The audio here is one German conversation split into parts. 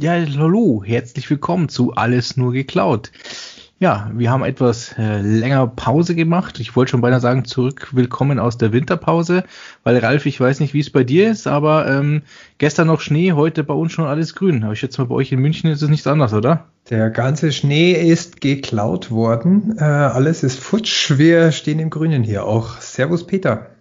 Ja, hallo, herzlich willkommen zu Alles nur geklaut. Ja, wir haben etwas äh, länger Pause gemacht. Ich wollte schon beinahe sagen, zurück willkommen aus der Winterpause, weil Ralf, ich weiß nicht, wie es bei dir ist, aber ähm, gestern noch Schnee, heute bei uns schon alles grün. Aber ich schätze mal, bei euch in München ist es nichts anderes, oder? Der ganze Schnee ist geklaut worden. Äh, alles ist futsch. Wir stehen im Grünen hier auch. Servus, Peter.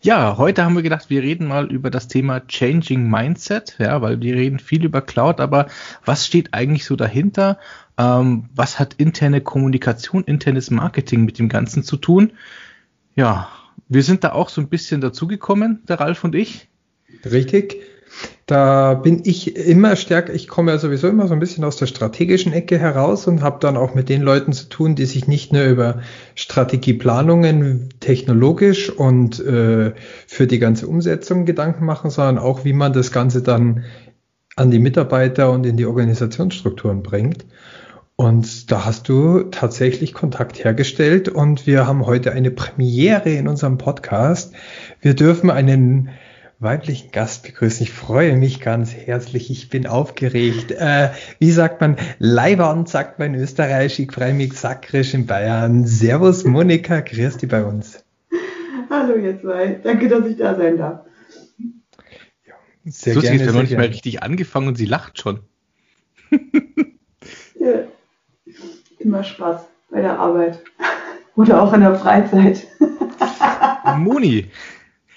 Ja, heute haben wir gedacht, wir reden mal über das Thema Changing Mindset, ja, weil wir reden viel über Cloud, aber was steht eigentlich so dahinter? Ähm, was hat interne Kommunikation, internes Marketing mit dem Ganzen zu tun? Ja, wir sind da auch so ein bisschen dazugekommen, der Ralf und ich. Richtig. Da bin ich immer stärker, ich komme ja sowieso immer so ein bisschen aus der strategischen Ecke heraus und habe dann auch mit den Leuten zu tun, die sich nicht nur über Strategieplanungen technologisch und äh, für die ganze Umsetzung Gedanken machen, sondern auch, wie man das Ganze dann an die Mitarbeiter und in die Organisationsstrukturen bringt. Und da hast du tatsächlich Kontakt hergestellt und wir haben heute eine Premiere in unserem Podcast. Wir dürfen einen weiblichen Gast begrüßen. Ich freue mich ganz herzlich. Ich bin aufgeregt. Äh, wie sagt man? Leiband sagt man in Österreich. Ich freue mich sakrisch in Bayern. Servus Monika, grüß dich bei uns. Hallo ihr zwei. Danke, dass ich da sein darf. Ja, sehr so, gerne. Sie hat noch nicht mal richtig angefangen und sie lacht schon. ja. Immer Spaß bei der Arbeit. Oder auch in der Freizeit. Moni,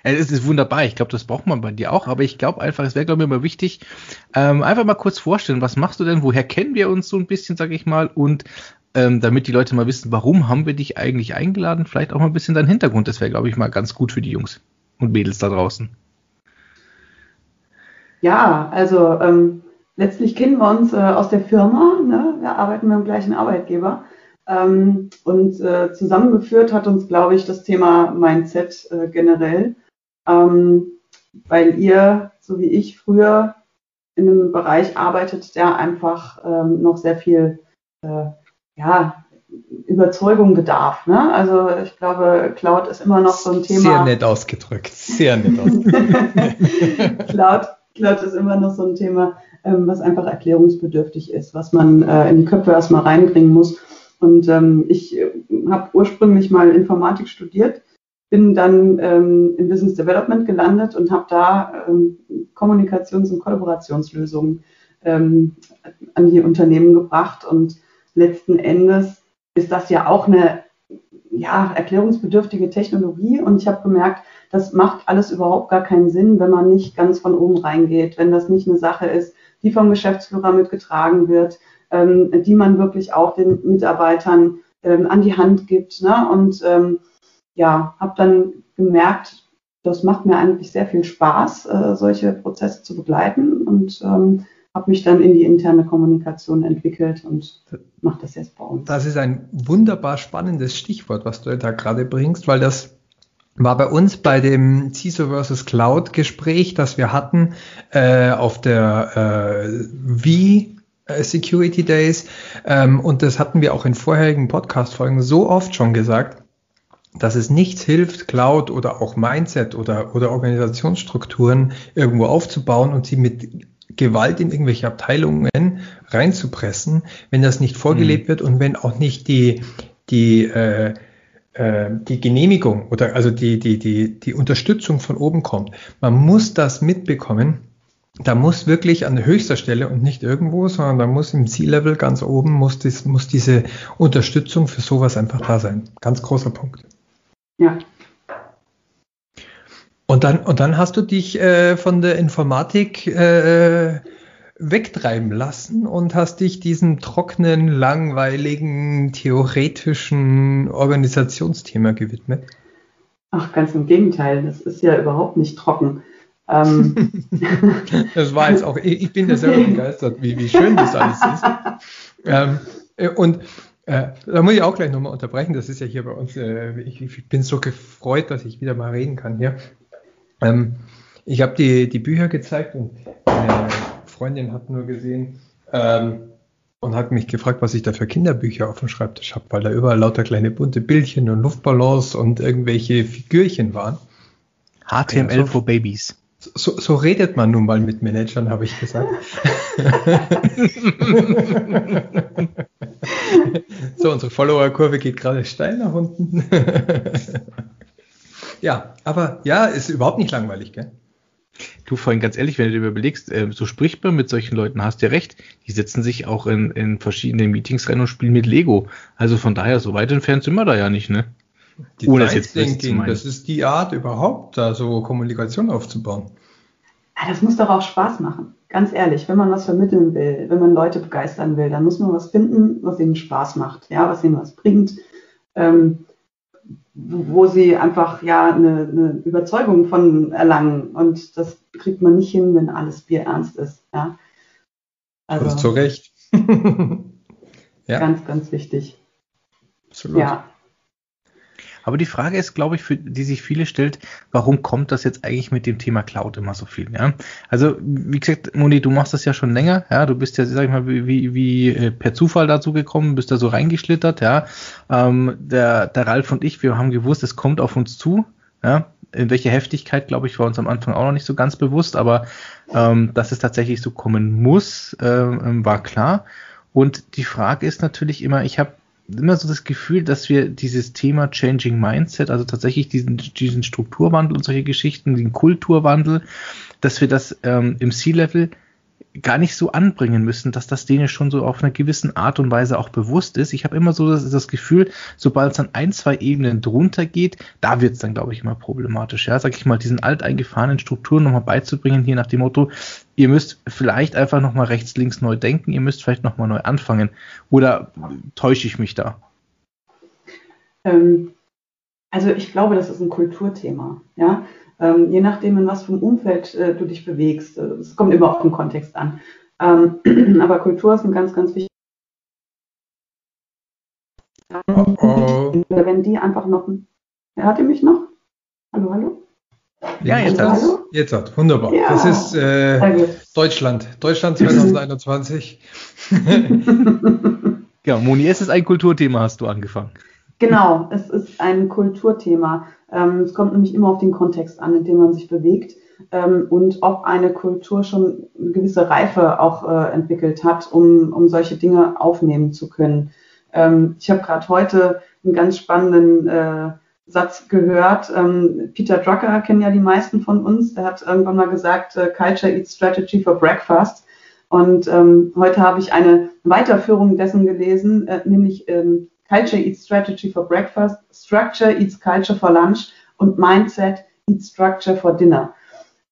es ist wunderbar. Ich glaube, das braucht man bei dir auch. Aber ich glaube einfach, es wäre, glaube ich, immer wichtig, ähm, einfach mal kurz vorstellen, was machst du denn? Woher kennen wir uns so ein bisschen, sage ich mal? Und ähm, damit die Leute mal wissen, warum haben wir dich eigentlich eingeladen? Vielleicht auch mal ein bisschen dein Hintergrund. Das wäre, glaube ich, mal ganz gut für die Jungs und Mädels da draußen. Ja, also ähm, letztlich kennen wir uns äh, aus der Firma. Ne? Wir arbeiten dem gleichen Arbeitgeber. Ähm, und äh, zusammengeführt hat uns, glaube ich, das Thema Mindset äh, generell ähm, weil ihr, so wie ich früher, in einem Bereich arbeitet, der einfach ähm, noch sehr viel äh, ja, Überzeugung bedarf. Ne? Also ich glaube, Cloud ist immer noch so ein Thema. Sehr nett ausgedrückt, sehr nett ausgedrückt. Cloud, Cloud ist immer noch so ein Thema, ähm, was einfach erklärungsbedürftig ist, was man äh, in die Köpfe erstmal reinbringen muss. Und ähm, ich äh, habe ursprünglich mal Informatik studiert bin dann ähm, im Business Development gelandet und habe da ähm, Kommunikations- und Kollaborationslösungen ähm, an die Unternehmen gebracht. Und letzten Endes ist das ja auch eine ja, erklärungsbedürftige Technologie. Und ich habe gemerkt, das macht alles überhaupt gar keinen Sinn, wenn man nicht ganz von oben reingeht, wenn das nicht eine Sache ist, die vom Geschäftsführer mitgetragen wird, ähm, die man wirklich auch den Mitarbeitern ähm, an die Hand gibt. Ne? Und ähm, ja, habe dann gemerkt, das macht mir eigentlich sehr viel Spaß, äh, solche Prozesse zu begleiten und ähm, habe mich dann in die interne Kommunikation entwickelt und mache das jetzt bei uns. Das ist ein wunderbar spannendes Stichwort, was du da gerade bringst, weil das war bei uns bei dem CISO versus Cloud Gespräch, das wir hatten äh, auf der äh, wie äh, Security Days ähm, und das hatten wir auch in vorherigen Podcast-Folgen so oft schon gesagt, dass es nichts hilft, Cloud oder auch Mindset oder, oder Organisationsstrukturen irgendwo aufzubauen und sie mit Gewalt in irgendwelche Abteilungen reinzupressen, wenn das nicht vorgelebt mhm. wird und wenn auch nicht die, die, äh, äh, die Genehmigung oder also die, die, die, die Unterstützung von oben kommt. Man muss das mitbekommen. Da muss wirklich an höchster Stelle und nicht irgendwo, sondern da muss im C-Level ganz oben muss, dies, muss diese Unterstützung für sowas einfach da sein. Ganz großer Punkt. Ja. Und dann, und dann hast du dich äh, von der Informatik äh, wegtreiben lassen und hast dich diesem trockenen, langweiligen, theoretischen Organisationsthema gewidmet. Ach, ganz im Gegenteil, das ist ja überhaupt nicht trocken. Ähm. das war jetzt auch, ich bin ja selber begeistert, wie, wie schön das alles ist. Ähm, äh, und äh, da muss ich auch gleich nochmal unterbrechen. Das ist ja hier bei uns. Äh, ich, ich, bin so gefreut, dass ich wieder mal reden kann hier. Ähm, ich habe die, die Bücher gezeigt und meine Freundin hat nur gesehen ähm, und hat mich gefragt, was ich da für Kinderbücher auf dem Schreibtisch habe, weil da überall lauter kleine bunte Bildchen und Luftballons und irgendwelche Figürchen waren. HTML ja, so, for Babies. So, so, redet man nun mal mit Managern, habe ich gesagt. so, unsere Follower-Kurve geht gerade steil nach unten. ja, aber ja, ist überhaupt nicht langweilig, gell? Du vorhin ganz ehrlich, wenn du dir überlegst, äh, so spricht man mit solchen Leuten, hast du recht. Die setzen sich auch in, in verschiedene Meetings rein und spielen mit Lego. Also von daher, so weit entfernt sind wir da ja nicht, ne? Die Ohne das jetzt Thinking, das ist die Art überhaupt, da so Kommunikation aufzubauen. Ja, das muss doch auch Spaß machen. Ganz ehrlich, wenn man was vermitteln will, wenn man Leute begeistern will, dann muss man was finden, was ihnen Spaß macht, ja, was ihnen was bringt, ähm, wo sie einfach ja eine, eine, Überzeugung von erlangen. Und das kriegt man nicht hin, wenn alles Bier ernst ist. Ja. Also, das ist zu Recht. ja. Ganz, ganz wichtig. Absolut. Ja. Aber die Frage ist, glaube ich, für die sich viele stellt, warum kommt das jetzt eigentlich mit dem Thema Cloud immer so viel? Ja? Also, wie gesagt, Moni, du machst das ja schon länger, ja, du bist ja, sag ich mal, wie, wie, wie äh, per Zufall dazu gekommen, bist da so reingeschlittert, ja. Ähm, der, der Ralf und ich, wir haben gewusst, es kommt auf uns zu, ja. In welche Heftigkeit, glaube ich, war uns am Anfang auch noch nicht so ganz bewusst, aber ähm, dass es tatsächlich so kommen muss, äh, war klar. Und die Frage ist natürlich immer, ich habe immer so das Gefühl, dass wir dieses Thema Changing Mindset, also tatsächlich diesen, diesen Strukturwandel und solche Geschichten, den Kulturwandel, dass wir das ähm, im C-Level gar nicht so anbringen müssen, dass das denen schon so auf einer gewissen Art und Weise auch bewusst ist. Ich habe immer so das, das Gefühl, sobald es an ein, zwei Ebenen drunter geht, da wird es dann, glaube ich, immer problematisch. Ja, sag ich mal, diesen alteingefahrenen Strukturen nochmal beizubringen, hier nach dem Motto, ihr müsst vielleicht einfach nochmal rechts, links neu denken, ihr müsst vielleicht nochmal neu anfangen. Oder täusche ich mich da? Ähm, also ich glaube, das ist ein Kulturthema. Ja, ähm, je nachdem, in was für einem Umfeld äh, du dich bewegst. Äh, es kommt immer auf den Kontext an. Ähm, aber Kultur ist ein ganz, ganz wichtiger. Oh oh. Wenn die einfach noch. Hört ihr mich noch? Hallo, hallo? Ja, jetzt hat Jetzt hat wunderbar. Ja. Das ist äh, Deutschland. Deutschland 2021. ja, Moni, es ist ein Kulturthema, hast du angefangen. Genau, es ist ein Kulturthema. Ähm, es kommt nämlich immer auf den Kontext an, in dem man sich bewegt ähm, und ob eine Kultur schon eine gewisse Reife auch äh, entwickelt hat, um, um solche Dinge aufnehmen zu können. Ähm, ich habe gerade heute einen ganz spannenden äh, Satz gehört. Peter Drucker kennen ja die meisten von uns. Der hat irgendwann mal gesagt, äh, Culture eats strategy for breakfast. Und ähm, heute habe ich eine Weiterführung dessen gelesen, äh, nämlich ähm, Culture eats strategy for breakfast, Structure eats culture for lunch und Mindset eats structure for dinner.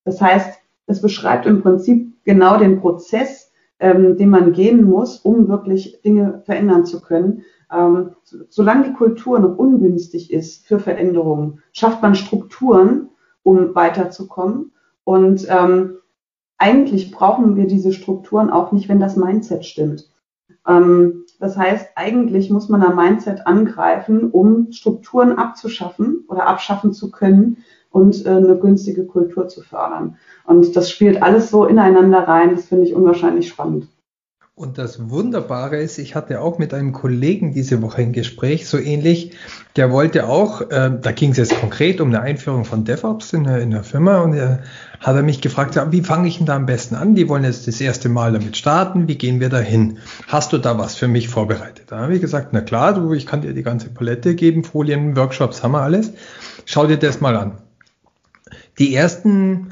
Das heißt, es beschreibt im Prinzip genau den Prozess, ähm, den man gehen muss, um wirklich Dinge verändern zu können. Ähm, solange die Kultur noch ungünstig ist für Veränderungen, schafft man Strukturen, um weiterzukommen. Und ähm, eigentlich brauchen wir diese Strukturen auch nicht, wenn das Mindset stimmt. Ähm, das heißt, eigentlich muss man am Mindset angreifen, um Strukturen abzuschaffen oder abschaffen zu können und äh, eine günstige Kultur zu fördern. Und das spielt alles so ineinander rein. Das finde ich unwahrscheinlich spannend. Und das Wunderbare ist, ich hatte auch mit einem Kollegen diese Woche ein Gespräch, so ähnlich. Der wollte auch, äh, da ging es jetzt konkret um eine Einführung von DevOps in der, in der Firma und er hat er mich gefragt, wie fange ich denn da am besten an? Die wollen jetzt das erste Mal damit starten, wie gehen wir da hin? Hast du da was für mich vorbereitet? Da habe ich gesagt, na klar, du, ich kann dir die ganze Palette geben, Folien, Workshops, haben wir alles. Schau dir das mal an. Die ersten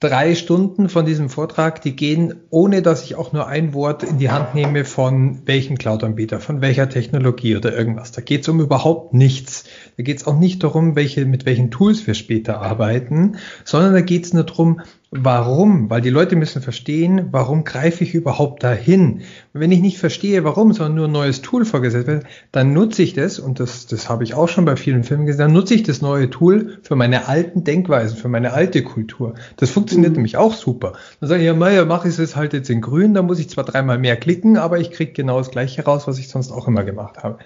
drei Stunden von diesem Vortrag, die gehen, ohne dass ich auch nur ein Wort in die Hand nehme von welchem Cloud-Anbieter, von welcher Technologie oder irgendwas. Da geht es um überhaupt nichts. Da geht es auch nicht darum, welche, mit welchen Tools wir später arbeiten, sondern da geht es nur darum, Warum? Weil die Leute müssen verstehen, warum greife ich überhaupt dahin? Wenn ich nicht verstehe, warum, sondern nur ein neues Tool vorgesetzt wird, dann nutze ich das, und das, das habe ich auch schon bei vielen Filmen gesehen, dann nutze ich das neue Tool für meine alten Denkweisen, für meine alte Kultur. Das funktioniert mhm. nämlich auch super. Dann sage ich, ja, Meier, mache ich es halt jetzt in grün, da muss ich zwar dreimal mehr klicken, aber ich kriege genau das gleiche raus, was ich sonst auch immer gemacht habe.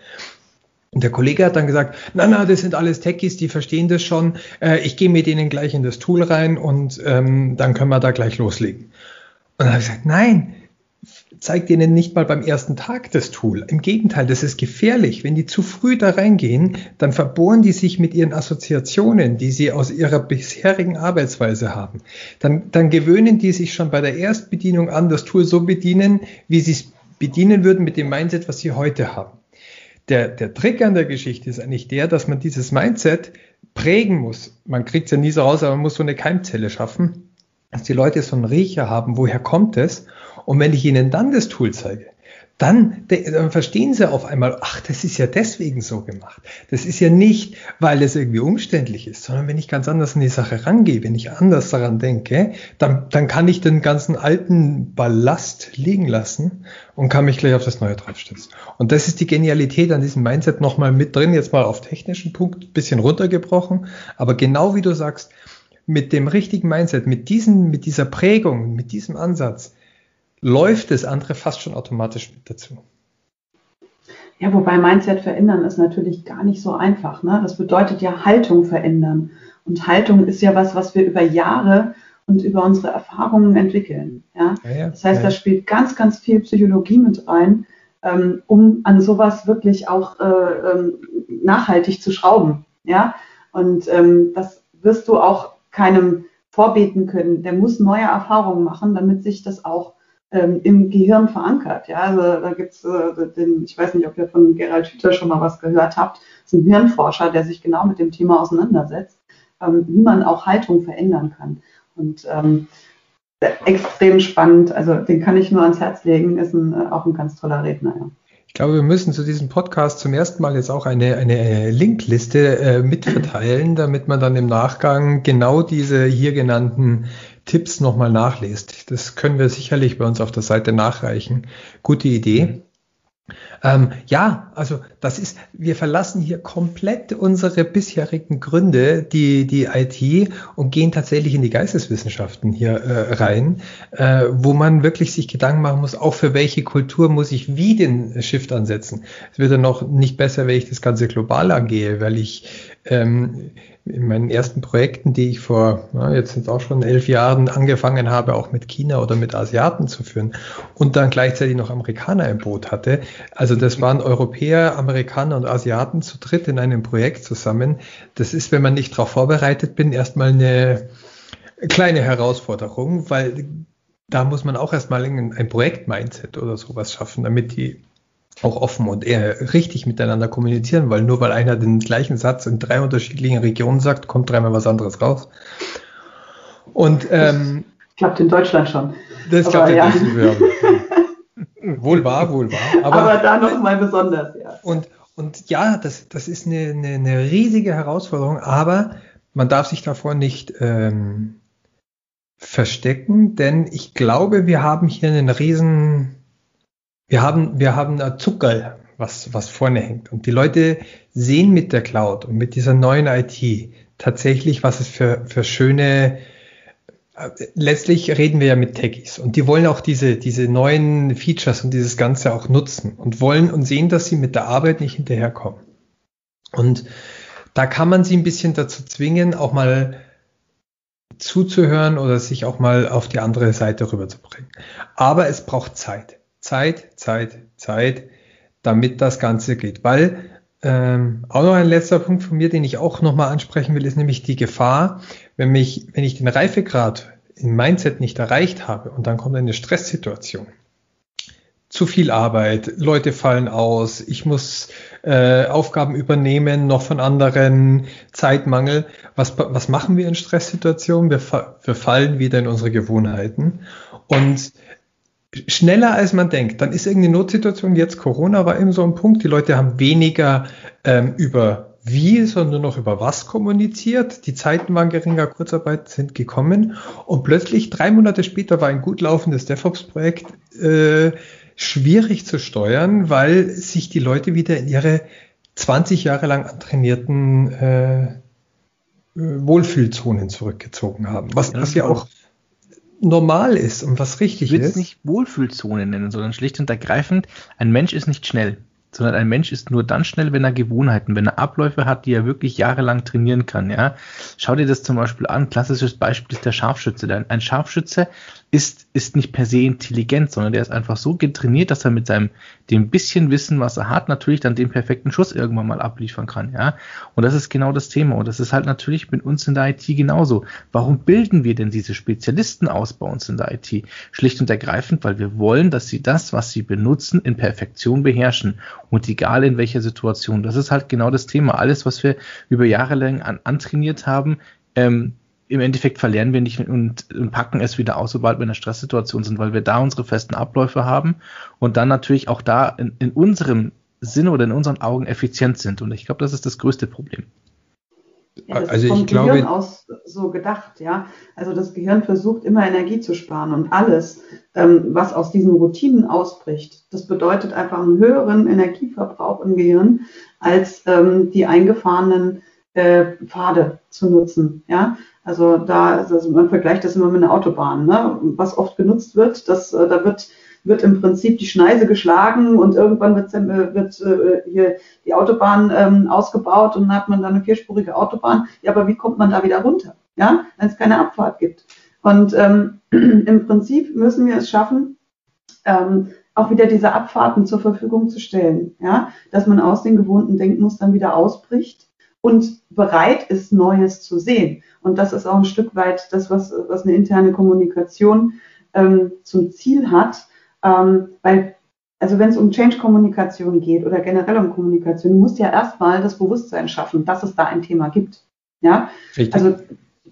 Und der Kollege hat dann gesagt, na, na, das sind alles Techies, die verstehen das schon. Äh, ich gehe mit denen gleich in das Tool rein und ähm, dann können wir da gleich loslegen. Und dann habe ich gesagt, nein, zeigt ihnen nicht mal beim ersten Tag das Tool. Im Gegenteil, das ist gefährlich. Wenn die zu früh da reingehen, dann verbohren die sich mit ihren Assoziationen, die sie aus ihrer bisherigen Arbeitsweise haben. Dann, dann gewöhnen die sich schon bei der Erstbedienung an, das Tool so bedienen, wie sie es bedienen würden mit dem Mindset, was sie heute haben. Der, der Trick an der Geschichte ist eigentlich der, dass man dieses Mindset prägen muss. Man kriegt es ja nie so raus, aber man muss so eine Keimzelle schaffen, dass die Leute so einen Riecher haben, woher kommt es? Und wenn ich ihnen dann das Tool zeige, dann, dann, verstehen sie auf einmal, ach, das ist ja deswegen so gemacht. Das ist ja nicht, weil es irgendwie umständlich ist, sondern wenn ich ganz anders an die Sache rangehe, wenn ich anders daran denke, dann, dann kann ich den ganzen alten Ballast liegen lassen und kann mich gleich auf das Neue draufstützen. Und das ist die Genialität an diesem Mindset nochmal mit drin, jetzt mal auf technischen Punkt, bisschen runtergebrochen, aber genau wie du sagst, mit dem richtigen Mindset, mit, diesen, mit dieser Prägung, mit diesem Ansatz, läuft das andere fast schon automatisch mit dazu. Ja, wobei Mindset verändern ist natürlich gar nicht so einfach. Ne? Das bedeutet ja Haltung verändern. Und Haltung ist ja was, was wir über Jahre und über unsere Erfahrungen entwickeln. Ja? ja, ja das heißt, ja. da spielt ganz, ganz viel Psychologie mit rein, ähm, um an sowas wirklich auch äh, ähm, nachhaltig zu schrauben. Ja, und ähm, das wirst du auch keinem vorbeten können. Der muss neue Erfahrungen machen, damit sich das auch ähm, im Gehirn verankert. Ja, also da gibt's äh, den, ich weiß nicht, ob ihr von Gerald Hüther schon mal was gehört habt, das ist ein Hirnforscher, der sich genau mit dem Thema auseinandersetzt, ähm, wie man auch Haltung verändern kann. Und ähm, extrem spannend, also den kann ich nur ans Herz legen, ist ein, äh, auch ein ganz toller Redner. Ja. Ich glaube, wir müssen zu diesem Podcast zum ersten Mal jetzt auch eine, eine Linkliste äh, mitverteilen, damit man dann im Nachgang genau diese hier genannten Tipps nochmal nachlest. Das können wir sicherlich bei uns auf der Seite nachreichen. Gute Idee. Ähm, ja, also das ist, wir verlassen hier komplett unsere bisherigen Gründe, die, die IT, und gehen tatsächlich in die Geisteswissenschaften hier äh, rein, äh, wo man wirklich sich Gedanken machen muss, auch für welche Kultur muss ich wie den Shift ansetzen. Es wird dann noch nicht besser, wenn ich das Ganze global angehe, weil ich ähm, in meinen ersten Projekten, die ich vor, na, jetzt sind es auch schon elf Jahren angefangen habe, auch mit China oder mit Asiaten zu führen und dann gleichzeitig noch Amerikaner im Boot hatte. Also das waren Europäer, Amerikaner und Asiaten zu dritt in einem Projekt zusammen. Das ist, wenn man nicht darauf vorbereitet bin, erstmal eine kleine Herausforderung, weil da muss man auch erstmal ein Projekt-Mindset oder sowas schaffen, damit die auch offen und eher richtig miteinander kommunizieren, weil nur weil einer den gleichen Satz in drei unterschiedlichen Regionen sagt, kommt dreimal was anderes raus. Und ähm, das klappt in Deutschland schon. Das klappt in ja. Deutschland. wohl wahr, wohl wahr. Aber, aber da nochmal besonders, ja. Und, und ja, das, das ist eine, eine, eine riesige Herausforderung, aber man darf sich davor nicht ähm, verstecken, denn ich glaube, wir haben hier einen riesen wir haben, wir haben ein Zuckerl, was, was vorne hängt. Und die Leute sehen mit der Cloud und mit dieser neuen IT tatsächlich, was es für, für schöne, äh, letztlich reden wir ja mit Techies und die wollen auch diese, diese neuen Features und dieses Ganze auch nutzen und wollen und sehen, dass sie mit der Arbeit nicht hinterherkommen. Und da kann man sie ein bisschen dazu zwingen, auch mal zuzuhören oder sich auch mal auf die andere Seite rüberzubringen. Aber es braucht Zeit. Zeit, Zeit, Zeit, damit das Ganze geht. Weil ähm, auch noch ein letzter Punkt von mir, den ich auch nochmal ansprechen will, ist nämlich die Gefahr, wenn, mich, wenn ich den Reifegrad im Mindset nicht erreicht habe und dann kommt eine Stresssituation. Zu viel Arbeit, Leute fallen aus, ich muss äh, Aufgaben übernehmen, noch von anderen, Zeitmangel. Was, was machen wir in Stresssituationen? Wir, wir fallen wieder in unsere Gewohnheiten. Und schneller als man denkt. Dann ist irgendeine Notsituation, jetzt Corona war eben so ein Punkt, die Leute haben weniger ähm, über wie, sondern nur noch über was kommuniziert. Die Zeiten waren geringer, Kurzarbeit sind gekommen und plötzlich drei Monate später war ein gut laufendes DevOps-Projekt äh, schwierig zu steuern, weil sich die Leute wieder in ihre 20 Jahre lang antrainierten äh, äh, Wohlfühlzonen zurückgezogen haben. Was, was ja auch normal ist und was richtig ist. Ich will es nicht Wohlfühlzone nennen, sondern schlicht und ergreifend, ein Mensch ist nicht schnell. Sondern ein Mensch ist nur dann schnell, wenn er Gewohnheiten, wenn er Abläufe hat, die er wirklich jahrelang trainieren kann. Ja, schau dir das zum Beispiel an. Klassisches Beispiel ist der Scharfschütze. Ein Scharfschütze ist, ist nicht per se intelligent, sondern der ist einfach so getrainiert, dass er mit seinem, dem bisschen Wissen, was er hat, natürlich dann den perfekten Schuss irgendwann mal abliefern kann, ja. Und das ist genau das Thema. Und das ist halt natürlich mit uns in der IT genauso. Warum bilden wir denn diese Spezialisten aus bei uns in der IT? Schlicht und ergreifend, weil wir wollen, dass sie das, was sie benutzen, in Perfektion beherrschen. Und egal in welcher Situation. Das ist halt genau das Thema. Alles, was wir über Jahre lang an, antrainiert haben, ähm, im Endeffekt verlernen wir nicht und, und, packen es wieder aus, sobald wir in einer Stresssituation sind, weil wir da unsere festen Abläufe haben und dann natürlich auch da in, in unserem Sinne oder in unseren Augen effizient sind. Und ich glaube, das ist das größte Problem. Ja, das also ist vom ich Gehirn glaube, aus so gedacht, ja. Also das Gehirn versucht immer Energie zu sparen und alles, ähm, was aus diesen Routinen ausbricht, das bedeutet einfach einen höheren Energieverbrauch im Gehirn als ähm, die eingefahrenen äh, Pfade zu nutzen, ja. Also da, also man vergleicht das immer mit einer Autobahn, ne? was oft genutzt wird, das, äh, da wird, wird im Prinzip die Schneise geschlagen und irgendwann wird, äh, wird äh, hier die Autobahn ähm, ausgebaut und dann hat man dann eine vierspurige Autobahn. Ja, aber wie kommt man da wieder runter? Ja, wenn es keine Abfahrt gibt. Und ähm, im Prinzip müssen wir es schaffen, ähm, auch wieder diese Abfahrten zur Verfügung zu stellen, ja, dass man aus den gewohnten Denkmustern wieder ausbricht und bereit ist, Neues zu sehen. Und das ist auch ein Stück weit das, was, was eine interne Kommunikation ähm, zum Ziel hat. Ähm, weil, also wenn es um Change-Kommunikation geht oder generell um Kommunikation, du musst ja erstmal das Bewusstsein schaffen, dass es da ein Thema gibt. Ja, Richtig. also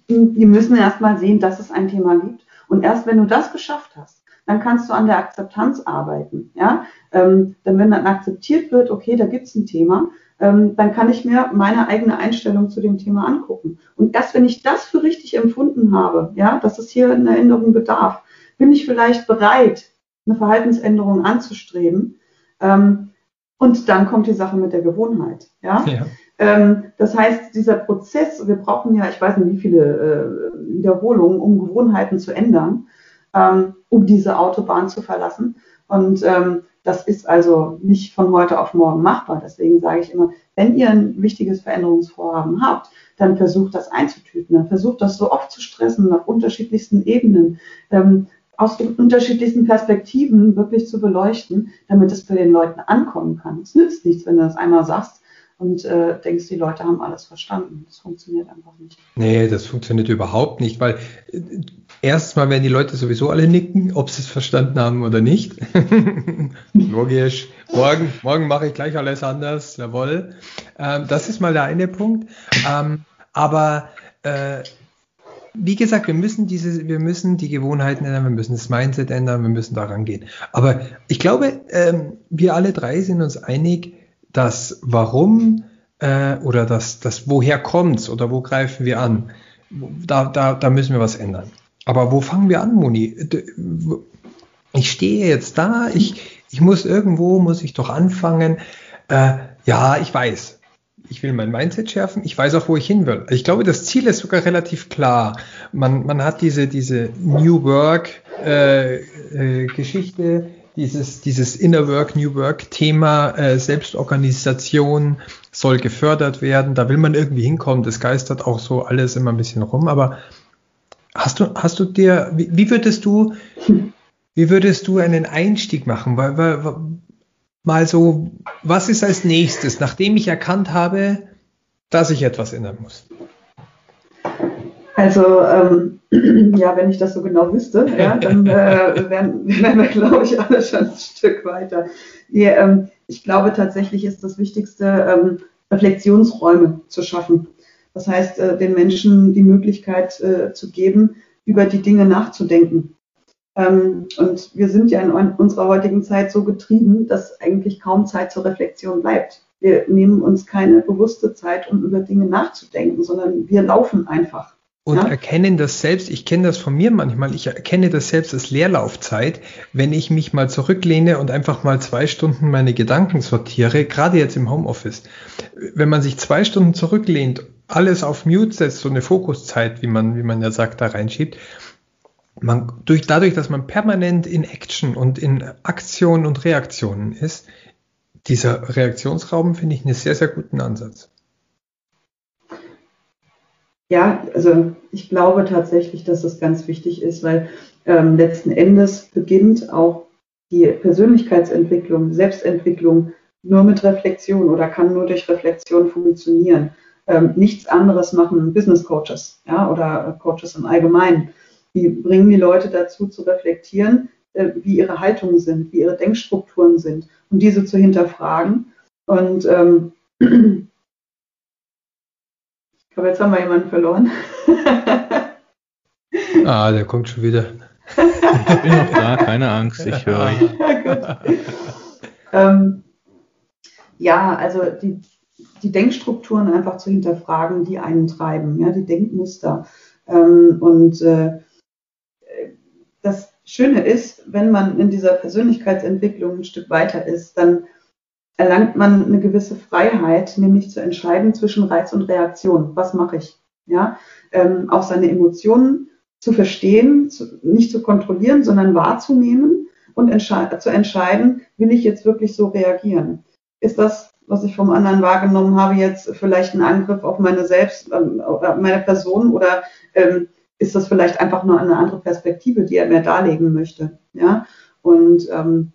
wir müssen erstmal sehen, dass es ein Thema gibt. Und erst wenn du das geschafft hast, dann kannst du an der Akzeptanz arbeiten. Ja, ähm, denn wenn dann akzeptiert wird, okay, da gibt es ein Thema, ähm, dann kann ich mir meine eigene Einstellung zu dem Thema angucken. Und erst wenn ich das für richtig empfunden habe, ja, dass es hier eine Änderung bedarf, bin ich vielleicht bereit, eine Verhaltensänderung anzustreben. Ähm, und dann kommt die Sache mit der Gewohnheit. Ja? ja. Ähm, das heißt, dieser Prozess, wir brauchen ja, ich weiß nicht, wie viele äh, Wiederholungen, um Gewohnheiten zu ändern, ähm, um diese Autobahn zu verlassen. Und ähm, das ist also nicht von heute auf morgen machbar. Deswegen sage ich immer, wenn ihr ein wichtiges Veränderungsvorhaben habt, dann versucht das einzutüten, dann versucht das so oft zu stressen, auf unterschiedlichsten Ebenen, ähm, aus den unterschiedlichsten Perspektiven wirklich zu beleuchten, damit es für den Leuten ankommen kann. Es nützt nichts, wenn du das einmal sagst, und äh, denkst, die Leute haben alles verstanden. Das funktioniert einfach nicht. Nee, das funktioniert überhaupt nicht, weil äh, erstmal werden die Leute sowieso alle nicken, ob sie es verstanden haben oder nicht. Logisch. Morgen, morgen mache ich gleich alles anders. Jawohl. Ähm, das ist mal der eine Punkt. Ähm, aber äh, wie gesagt, wir müssen diese, wir müssen die Gewohnheiten ändern, wir müssen das Mindset ändern, wir müssen daran gehen. Aber ich glaube, ähm, wir alle drei sind uns einig, das Warum äh, oder das, das Woher kommt's oder wo greifen wir an, da, da, da müssen wir was ändern. Aber wo fangen wir an, Moni? Ich stehe jetzt da, ich, ich muss irgendwo, muss ich doch anfangen. Äh, ja, ich weiß. Ich will mein Mindset schärfen. Ich weiß auch, wo ich hin will. Ich glaube, das Ziel ist sogar relativ klar. Man, man hat diese, diese New Work äh, äh, Geschichte dieses, dieses Inner Work, New Work Thema äh, Selbstorganisation soll gefördert werden. Da will man irgendwie hinkommen. Das geistert auch so alles immer ein bisschen rum. Aber hast du, hast du dir, wie, wie würdest du, wie würdest du einen Einstieg machen? Weil, weil, mal so, was ist als nächstes, nachdem ich erkannt habe, dass ich etwas ändern muss? Also ähm, ja, wenn ich das so genau wüsste, ja, dann äh, wären, wären wir, glaube ich, alle schon ein Stück weiter. Nee, ähm, ich glaube tatsächlich ist das Wichtigste, ähm, Reflexionsräume zu schaffen. Das heißt, äh, den Menschen die Möglichkeit äh, zu geben, über die Dinge nachzudenken. Ähm, und wir sind ja in unserer heutigen Zeit so getrieben, dass eigentlich kaum Zeit zur Reflexion bleibt. Wir nehmen uns keine bewusste Zeit, um über Dinge nachzudenken, sondern wir laufen einfach und ja. erkennen das selbst, ich kenne das von mir manchmal, ich erkenne das selbst als Leerlaufzeit, wenn ich mich mal zurücklehne und einfach mal zwei Stunden meine Gedanken sortiere, gerade jetzt im Homeoffice. Wenn man sich zwei Stunden zurücklehnt, alles auf Mute setzt, so eine Fokuszeit, wie man, wie man ja sagt, da reinschiebt, man, durch, dadurch, dass man permanent in Action und in Aktion und Reaktionen ist, dieser Reaktionsraum finde ich einen sehr, sehr guten Ansatz. Ja, also ich glaube tatsächlich, dass das ganz wichtig ist, weil ähm, letzten Endes beginnt auch die Persönlichkeitsentwicklung, Selbstentwicklung nur mit Reflexion oder kann nur durch Reflexion funktionieren. Ähm, nichts anderes machen Business Coaches ja, oder Coaches im Allgemeinen. Die bringen die Leute dazu zu reflektieren, äh, wie ihre Haltungen sind, wie ihre Denkstrukturen sind und diese zu hinterfragen. Und ähm, ich glaube, jetzt haben wir jemanden verloren. ah, der kommt schon wieder. Ich bin noch da, keine Angst, ich höre. Ja, ähm, ja, also die, die Denkstrukturen einfach zu hinterfragen, die einen treiben, ja, die Denkmuster. Ähm, und äh, Schöne ist, wenn man in dieser Persönlichkeitsentwicklung ein Stück weiter ist, dann erlangt man eine gewisse Freiheit, nämlich zu entscheiden zwischen Reiz und Reaktion. Was mache ich? Ja, ähm, auch seine Emotionen zu verstehen, zu, nicht zu kontrollieren, sondern wahrzunehmen und entsche zu entscheiden, will ich jetzt wirklich so reagieren? Ist das, was ich vom anderen wahrgenommen habe, jetzt vielleicht ein Angriff auf meine Selbst, äh, meine Person oder ähm, ist das vielleicht einfach nur eine andere Perspektive, die er mir darlegen möchte? Ja, und ähm,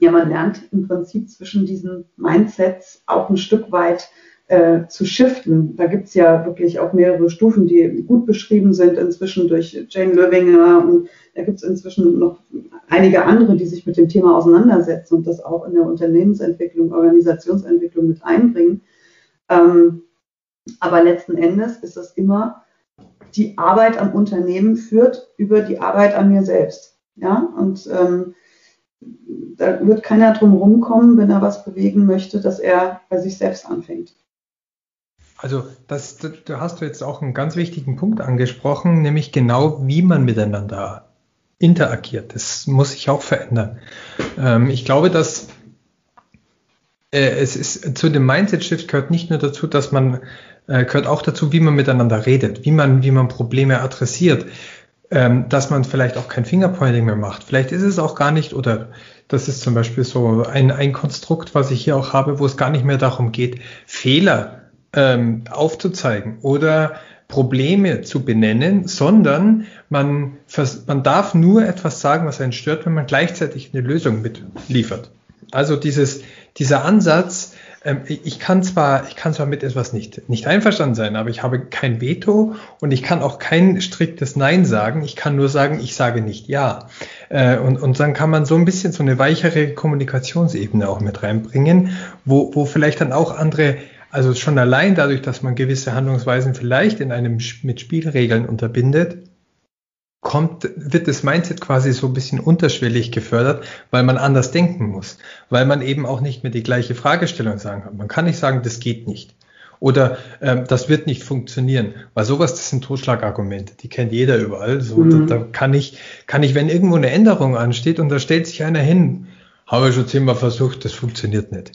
ja, man lernt im Prinzip zwischen diesen Mindsets auch ein Stück weit äh, zu shiften. Da gibt es ja wirklich auch mehrere Stufen, die gut beschrieben sind inzwischen durch Jane Löwinger und da gibt es inzwischen noch einige andere, die sich mit dem Thema auseinandersetzen und das auch in der Unternehmensentwicklung, Organisationsentwicklung mit einbringen. Ähm, aber letzten Endes ist das immer die Arbeit am Unternehmen führt über die Arbeit an mir selbst. Ja, und ähm, da wird keiner drum rumkommen, wenn er was bewegen möchte, dass er bei sich selbst anfängt. Also das, da hast du jetzt auch einen ganz wichtigen Punkt angesprochen, nämlich genau, wie man miteinander interagiert. Das muss sich auch verändern. Ähm, ich glaube, dass äh, es ist zu dem Mindset-Shift gehört nicht nur dazu, dass man äh, gehört auch dazu, wie man miteinander redet, wie man, wie man Probleme adressiert, ähm, dass man vielleicht auch kein Fingerpointing mehr macht. Vielleicht ist es auch gar nicht, oder das ist zum Beispiel so ein, ein Konstrukt, was ich hier auch habe, wo es gar nicht mehr darum geht, Fehler ähm, aufzuzeigen oder Probleme zu benennen, sondern man, man darf nur etwas sagen, was einen stört, wenn man gleichzeitig eine Lösung mitliefert. Also dieses, dieser Ansatz, ähm, ich kann zwar, ich kann zwar mit etwas nicht, nicht einverstanden sein, aber ich habe kein Veto und ich kann auch kein striktes Nein sagen. Ich kann nur sagen, ich sage nicht Ja. Äh, und, und dann kann man so ein bisschen so eine weichere Kommunikationsebene auch mit reinbringen, wo, wo vielleicht dann auch andere also schon allein dadurch, dass man gewisse Handlungsweisen vielleicht in einem mit Spielregeln unterbindet, kommt, wird das Mindset quasi so ein bisschen unterschwellig gefördert, weil man anders denken muss, weil man eben auch nicht mehr die gleiche Fragestellung sagen kann. Man kann nicht sagen, das geht nicht. Oder ähm, das wird nicht funktionieren. Weil sowas, das sind Totschlagargumente, die kennt jeder überall. So, mhm. da, da, kann ich, kann ich, wenn irgendwo eine Änderung ansteht und da stellt sich einer hin, habe ich schon zehnmal versucht, das funktioniert nicht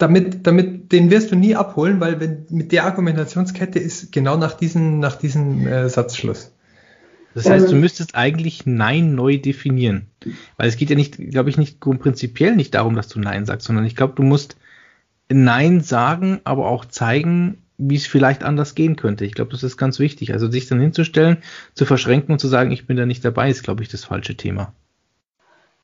damit, damit, den wirst du nie abholen, weil wenn, mit der Argumentationskette ist genau nach diesem, nach diesem äh, Satzschluss. Das heißt, du müsstest eigentlich Nein neu definieren. Weil es geht ja nicht, glaube ich, nicht prinzipiell nicht darum, dass du Nein sagst, sondern ich glaube, du musst Nein sagen, aber auch zeigen, wie es vielleicht anders gehen könnte. Ich glaube, das ist ganz wichtig. Also sich dann hinzustellen, zu verschränken und zu sagen, ich bin da nicht dabei, ist, glaube ich, das falsche Thema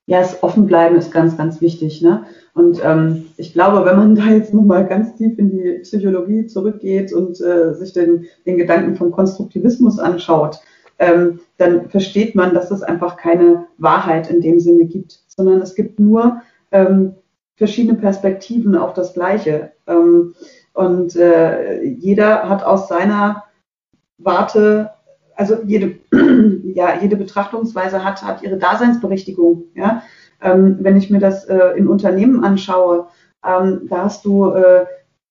ja, das Offenbleiben ist ganz, ganz wichtig. Ne? Und ähm, ich glaube, wenn man da jetzt nochmal ganz tief in die Psychologie zurückgeht und äh, sich den, den Gedanken vom Konstruktivismus anschaut, ähm, dann versteht man, dass es einfach keine Wahrheit in dem Sinne gibt, sondern es gibt nur ähm, verschiedene Perspektiven auf das Gleiche. Ähm, und äh, jeder hat aus seiner Warte also jede, ja, jede Betrachtungsweise hat, hat ihre Daseinsberechtigung. Ja? Ähm, wenn ich mir das äh, in Unternehmen anschaue, ähm, da hast du äh,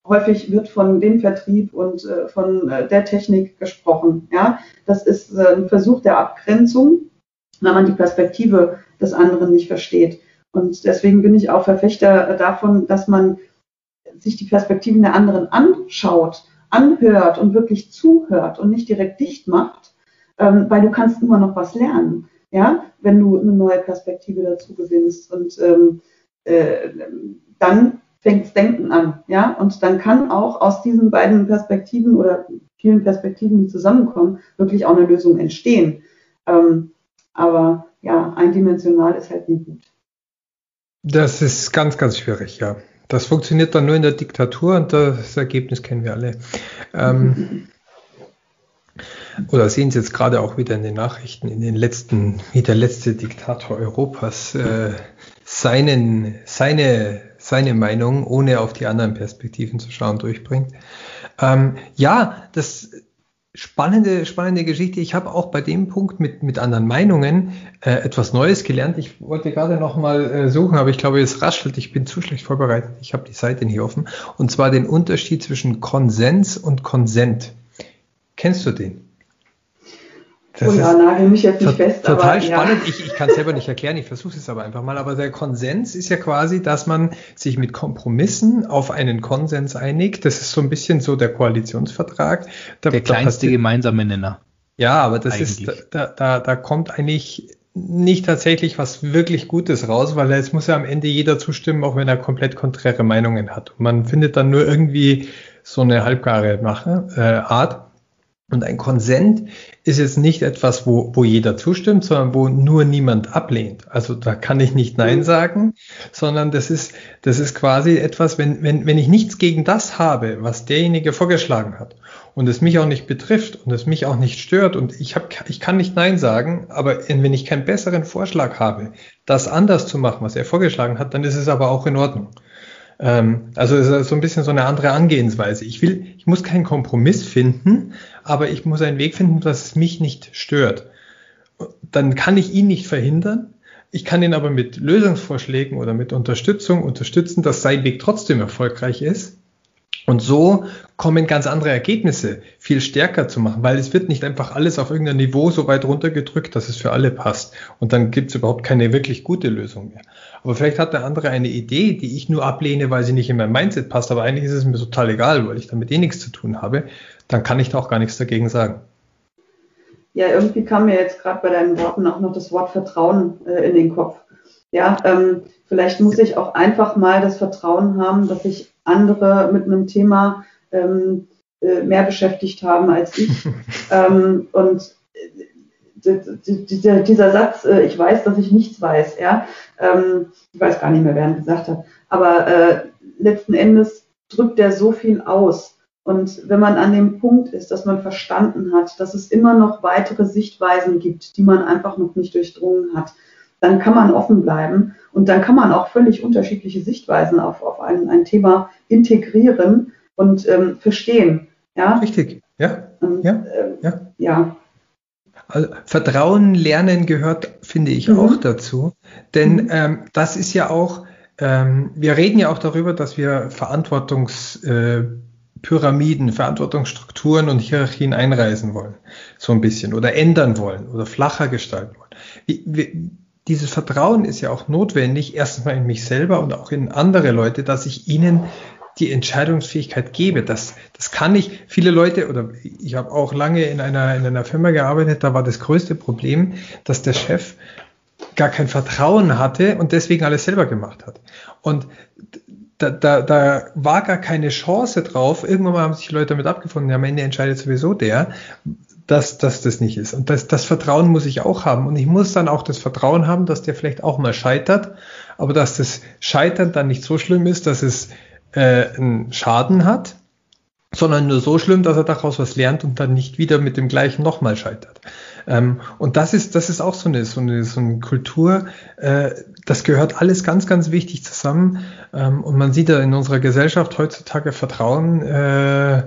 häufig wird von dem Vertrieb und äh, von äh, der Technik gesprochen. Ja? Das ist äh, ein Versuch der Abgrenzung, wenn man die Perspektive des anderen nicht versteht. Und deswegen bin ich auch Verfechter davon, dass man sich die Perspektiven der anderen anschaut, anhört und wirklich zuhört und nicht direkt dicht macht, ähm, weil du kannst immer noch was lernen, ja, wenn du eine neue Perspektive dazu gewinnst. Und ähm, äh, dann fängt Denken an, ja, und dann kann auch aus diesen beiden Perspektiven oder vielen Perspektiven, die zusammenkommen, wirklich auch eine Lösung entstehen. Ähm, aber ja, eindimensional ist halt nie gut. Das ist ganz, ganz schwierig, ja. Das funktioniert dann nur in der Diktatur und das Ergebnis kennen wir alle. Ähm, oder sehen Sie jetzt gerade auch wieder in den Nachrichten, in den letzten, wie der letzte Diktator Europas äh, seinen, seine, seine Meinung, ohne auf die anderen Perspektiven zu schauen, durchbringt. Ähm, ja, das spannende, spannende Geschichte. Ich habe auch bei dem Punkt mit, mit anderen Meinungen äh, etwas Neues gelernt. Ich wollte gerade noch mal äh, suchen, aber ich glaube, es raschelt. Ich bin zu schlecht vorbereitet. Ich habe die Seite nicht offen. Und zwar den Unterschied zwischen Konsens und Konsent. Kennst du den? Das oh ja, nagel mich jetzt nicht fest. Total aber, spannend. Ja. Ich, ich kann es selber nicht erklären, ich versuche es aber einfach mal. Aber der Konsens ist ja quasi, dass man sich mit Kompromissen auf einen Konsens einigt. Das ist so ein bisschen so der Koalitionsvertrag. Da, der kleinste gemeinsame Nenner. Ja, aber das eigentlich. ist, da, da, da kommt eigentlich nicht tatsächlich was wirklich Gutes raus, weil es muss ja am Ende jeder zustimmen, auch wenn er komplett konträre Meinungen hat. Und man findet dann nur irgendwie so eine halbgare Mache, äh, Art. Und ein Konsent ist jetzt nicht etwas, wo, wo jeder zustimmt, sondern wo nur niemand ablehnt. Also da kann ich nicht Nein sagen, sondern das ist, das ist quasi etwas, wenn, wenn, wenn ich nichts gegen das habe, was derjenige vorgeschlagen hat und es mich auch nicht betrifft und es mich auch nicht stört und ich, hab, ich kann nicht Nein sagen, aber wenn ich keinen besseren Vorschlag habe, das anders zu machen, was er vorgeschlagen hat, dann ist es aber auch in Ordnung. Ähm, also es ist so ein bisschen so eine andere Angehensweise. Ich will, ich muss keinen Kompromiss finden, aber ich muss einen Weg finden, dass es mich nicht stört. Dann kann ich ihn nicht verhindern. Ich kann ihn aber mit Lösungsvorschlägen oder mit Unterstützung unterstützen, dass sein Weg trotzdem erfolgreich ist. Und so kommen ganz andere Ergebnisse viel stärker zu machen, weil es wird nicht einfach alles auf irgendein Niveau so weit runtergedrückt, dass es für alle passt. Und dann gibt es überhaupt keine wirklich gute Lösung mehr. Aber vielleicht hat der andere eine Idee, die ich nur ablehne, weil sie nicht in mein Mindset passt, aber eigentlich ist es mir total egal, weil ich damit eh nichts zu tun habe, dann kann ich da auch gar nichts dagegen sagen. Ja, irgendwie kam mir jetzt gerade bei deinen Worten auch noch das Wort Vertrauen äh, in den Kopf. Ja, ähm, vielleicht muss ich auch einfach mal das Vertrauen haben, dass sich andere mit einem Thema ähm, äh, mehr beschäftigt haben als ich. ähm, und dieser, dieser Satz, äh, ich weiß, dass ich nichts weiß, ja, ähm, ich weiß gar nicht mehr, wer ihn gesagt hat, aber äh, letzten Endes drückt er so viel aus. Und wenn man an dem Punkt ist, dass man verstanden hat, dass es immer noch weitere Sichtweisen gibt, die man einfach noch nicht durchdrungen hat, dann kann man offen bleiben und dann kann man auch völlig unterschiedliche Sichtweisen auf, auf ein, ein Thema integrieren und ähm, verstehen. Ja? Richtig, ja. Und, ja. Äh, ja. ja. Also Vertrauen lernen gehört, finde ich, mhm. auch dazu. Denn mhm. ähm, das ist ja auch, ähm, wir reden ja auch darüber, dass wir Verantwortungspyramiden, äh, Verantwortungsstrukturen und Hierarchien einreißen wollen. So ein bisschen. Oder ändern wollen oder flacher gestalten wollen. Wie, wie, dieses Vertrauen ist ja auch notwendig, erstens mal in mich selber und auch in andere Leute, dass ich ihnen die Entscheidungsfähigkeit gebe. Das, das kann ich. Viele Leute, oder ich habe auch lange in einer, in einer Firma gearbeitet, da war das größte Problem, dass der Chef gar kein Vertrauen hatte und deswegen alles selber gemacht hat. Und da, da, da war gar keine Chance drauf. Irgendwann mal haben sich Leute damit abgefunden, am Ende entscheidet sowieso der, dass, dass das nicht ist. Und das, das Vertrauen muss ich auch haben. Und ich muss dann auch das Vertrauen haben, dass der vielleicht auch mal scheitert, aber dass das Scheitern dann nicht so schlimm ist, dass es äh, einen Schaden hat, sondern nur so schlimm, dass er daraus was lernt und dann nicht wieder mit dem gleichen nochmal scheitert. Ähm, und das ist, das ist auch so eine, so eine, so eine Kultur, äh, das gehört alles ganz, ganz wichtig zusammen. Ähm, und man sieht ja in unserer Gesellschaft heutzutage Vertrauen, äh,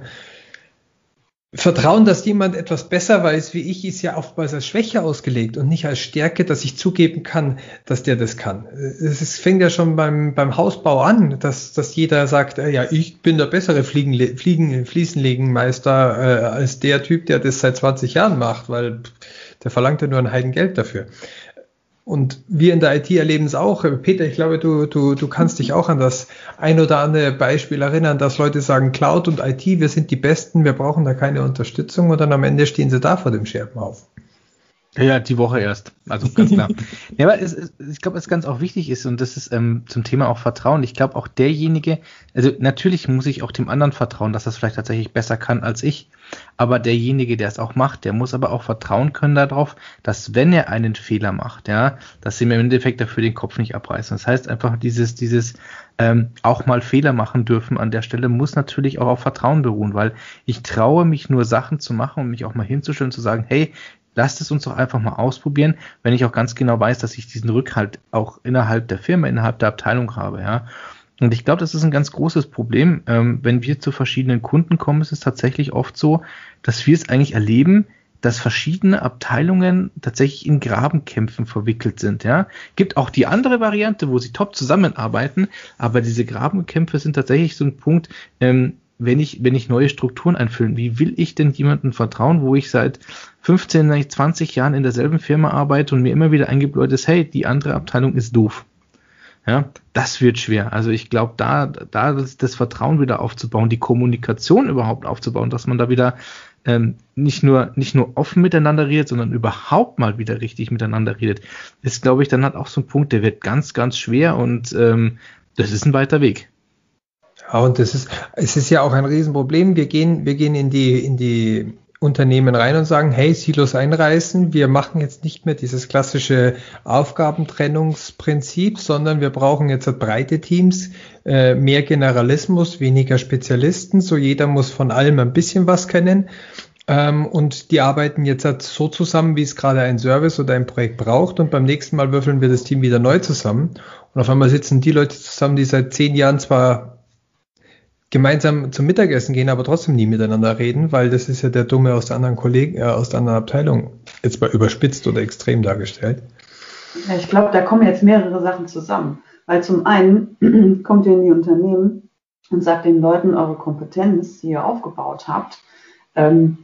Vertrauen, dass jemand etwas besser weiß wie ich, ist ja oftmals als Schwäche ausgelegt und nicht als Stärke, dass ich zugeben kann, dass der das kann. Es fängt ja schon beim, beim Hausbau an, dass, dass jeder sagt, äh, ja, ich bin der bessere Fliegen, Fliegen, Fliesenlegenmeister äh, als der Typ, der das seit 20 Jahren macht, weil der verlangt ja nur ein Heidengeld dafür. Und wir in der IT erleben es auch. Peter, ich glaube, du, du, du kannst dich auch an das ein oder andere Beispiel erinnern, dass Leute sagen, Cloud und IT, wir sind die Besten, wir brauchen da keine Unterstützung und dann am Ende stehen sie da vor dem Scherbenhaufen. Ja, die Woche erst. Also ganz klar. ja, aber es, es, ich glaube, was ganz auch wichtig ist, und das ist ähm, zum Thema auch Vertrauen. Ich glaube, auch derjenige, also natürlich muss ich auch dem anderen vertrauen, dass das vielleicht tatsächlich besser kann als ich. Aber derjenige, der es auch macht, der muss aber auch vertrauen können darauf, dass wenn er einen Fehler macht, ja, dass sie mir im Endeffekt dafür den Kopf nicht abreißen. Das heißt einfach dieses, dieses ähm, auch mal Fehler machen dürfen an der Stelle muss natürlich auch auf Vertrauen beruhen, weil ich traue mich nur Sachen zu machen und mich auch mal hinzustellen, zu sagen, hey, lasst es uns doch einfach mal ausprobieren, wenn ich auch ganz genau weiß, dass ich diesen Rückhalt auch innerhalb der Firma, innerhalb der Abteilung habe, ja. Und ich glaube, das ist ein ganz großes Problem. Ähm, wenn wir zu verschiedenen Kunden kommen, ist es tatsächlich oft so, dass wir es eigentlich erleben, dass verschiedene Abteilungen tatsächlich in Grabenkämpfen verwickelt sind. Ja, gibt auch die andere Variante, wo sie top zusammenarbeiten, aber diese Grabenkämpfe sind tatsächlich so ein Punkt, ähm, wenn ich, wenn ich neue Strukturen einfülle, wie will ich denn jemandem vertrauen, wo ich seit 15, 20 Jahren in derselben Firma arbeite und mir immer wieder eingebläut ist, hey, die andere Abteilung ist doof. Ja, das wird schwer. Also ich glaube, da, da das, Vertrauen wieder aufzubauen, die Kommunikation überhaupt aufzubauen, dass man da wieder ähm, nicht nur nicht nur offen miteinander redet, sondern überhaupt mal wieder richtig miteinander redet, ist, glaube ich, dann hat auch so ein Punkt, der wird ganz, ganz schwer und ähm, das ist ein weiter Weg. Ja, und das ist, es ist ja auch ein Riesenproblem. Wir gehen, wir gehen in die, in die Unternehmen rein und sagen, hey, Silos einreißen, wir machen jetzt nicht mehr dieses klassische Aufgabentrennungsprinzip, sondern wir brauchen jetzt breite Teams, äh, mehr Generalismus, weniger Spezialisten, so jeder muss von allem ein bisschen was kennen. Ähm, und die arbeiten jetzt halt so zusammen, wie es gerade ein Service oder ein Projekt braucht. Und beim nächsten Mal würfeln wir das Team wieder neu zusammen. Und auf einmal sitzen die Leute zusammen, die seit zehn Jahren zwar gemeinsam zum Mittagessen gehen, aber trotzdem nie miteinander reden, weil das ist ja der Dumme aus der anderen Kollegen, äh, aus der anderen Abteilung jetzt mal überspitzt oder extrem dargestellt. Ja, ich glaube, da kommen jetzt mehrere Sachen zusammen. Weil zum einen kommt ihr in die Unternehmen und sagt den Leuten, eure Kompetenz, die ihr aufgebaut habt, ähm,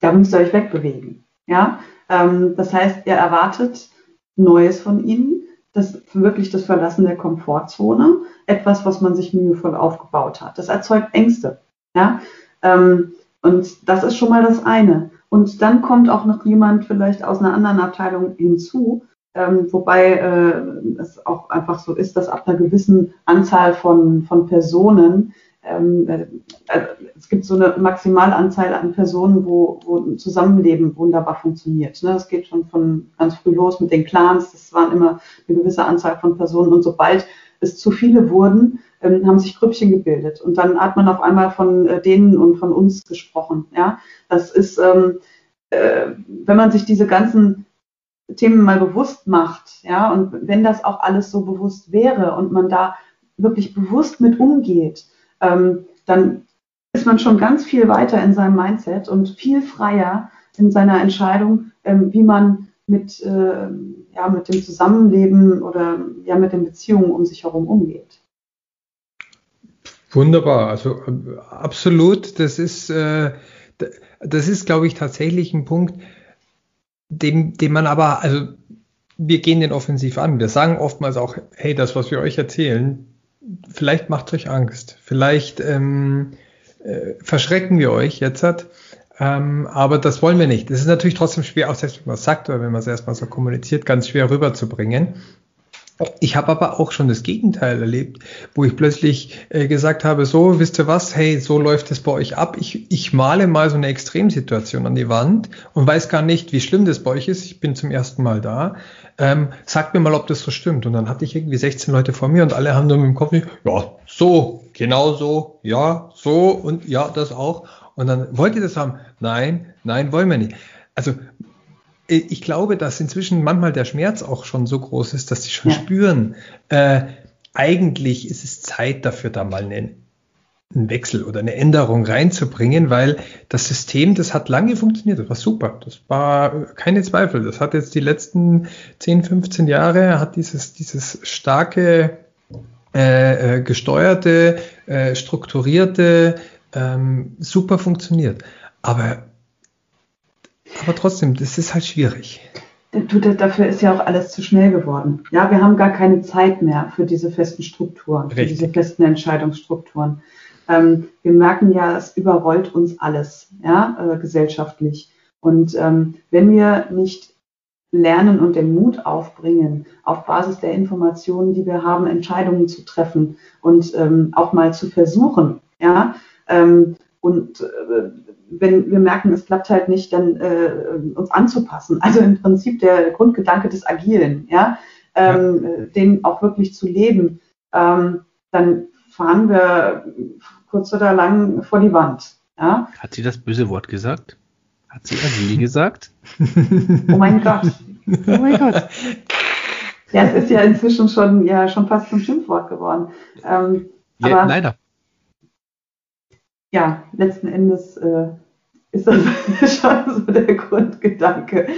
da müsst ihr euch wegbewegen. Ja? Ähm, das heißt, ihr erwartet Neues von ihnen, das wirklich das Verlassen der Komfortzone, etwas, was man sich mühevoll aufgebaut hat. Das erzeugt Ängste. Ja? Ähm, und das ist schon mal das eine. Und dann kommt auch noch jemand vielleicht aus einer anderen Abteilung hinzu, ähm, wobei äh, es auch einfach so ist, dass ab einer gewissen Anzahl von, von Personen ähm, äh, äh, es gibt so eine Maximalanzahl an Personen, wo, wo ein Zusammenleben wunderbar funktioniert. Ne? Das geht schon von ganz früh los mit den Clans. Das waren immer eine gewisse Anzahl von Personen. Und sobald es zu viele wurden, ähm, haben sich Grüppchen gebildet. Und dann hat man auf einmal von äh, denen und von uns gesprochen. Ja, das ist, ähm, äh, wenn man sich diese ganzen Themen mal bewusst macht, ja, und wenn das auch alles so bewusst wäre und man da wirklich bewusst mit umgeht, ähm, dann ist man schon ganz viel weiter in seinem Mindset und viel freier in seiner Entscheidung, ähm, wie man mit, äh, ja, mit dem Zusammenleben oder ja, mit den Beziehungen um sich herum umgeht. Wunderbar, also äh, absolut, das ist, äh, das ist, glaube ich, tatsächlich ein Punkt, dem, dem man aber, also wir gehen den offensiv an. Wir sagen oftmals auch, hey, das, was wir euch erzählen, vielleicht macht euch Angst, vielleicht ähm, äh, verschrecken wir euch jetzt. Ähm, aber das wollen wir nicht. Das ist natürlich trotzdem schwer, auch selbst wenn man es sagt oder wenn man es erstmal so kommuniziert, ganz schwer rüberzubringen. Ich habe aber auch schon das Gegenteil erlebt, wo ich plötzlich äh, gesagt habe, so, wisst ihr was, hey, so läuft es bei euch ab. Ich, ich male mal so eine Extremsituation an die Wand und weiß gar nicht, wie schlimm das bei euch ist. Ich bin zum ersten Mal da. Ähm, sagt mir mal, ob das so stimmt. Und dann hatte ich irgendwie 16 Leute vor mir und alle haben dann im Kopf, ja, so, genau so, ja, so und ja, das auch. Und dann wollt ihr das haben? Nein, nein, wollen wir nicht. Also ich glaube, dass inzwischen manchmal der Schmerz auch schon so groß ist, dass sie schon ja. spüren, äh, eigentlich ist es Zeit dafür, da mal einen, einen, Wechsel oder eine Änderung reinzubringen, weil das System, das hat lange funktioniert, das war super, das war keine Zweifel, das hat jetzt die letzten 10, 15 Jahre, hat dieses, dieses starke, äh, äh, gesteuerte, äh, strukturierte, ähm, super funktioniert. Aber aber trotzdem, das ist halt schwierig. Du, dafür ist ja auch alles zu schnell geworden. Ja, wir haben gar keine Zeit mehr für diese festen Strukturen, Richtig. für diese festen Entscheidungsstrukturen. Ähm, wir merken ja, es überrollt uns alles, ja, äh, gesellschaftlich. Und ähm, wenn wir nicht lernen und den Mut aufbringen, auf Basis der Informationen, die wir haben, Entscheidungen zu treffen und ähm, auch mal zu versuchen. Ja, ähm, und äh, wenn wir merken, es klappt halt nicht, dann äh, uns anzupassen. Also im Prinzip der Grundgedanke des Agilen, ja, ähm, ja. den auch wirklich zu leben, ähm, dann fahren wir kurz oder lang vor die Wand. Ja? Hat sie das böse Wort gesagt? Hat sie agil gesagt? Oh mein Gott. Oh mein Gott. Ja, es ist ja inzwischen schon, ja, schon fast zum Schimpfwort geworden. Ähm, ja, leider. Ja, letzten Endes äh, ist das schon so der Grundgedanke.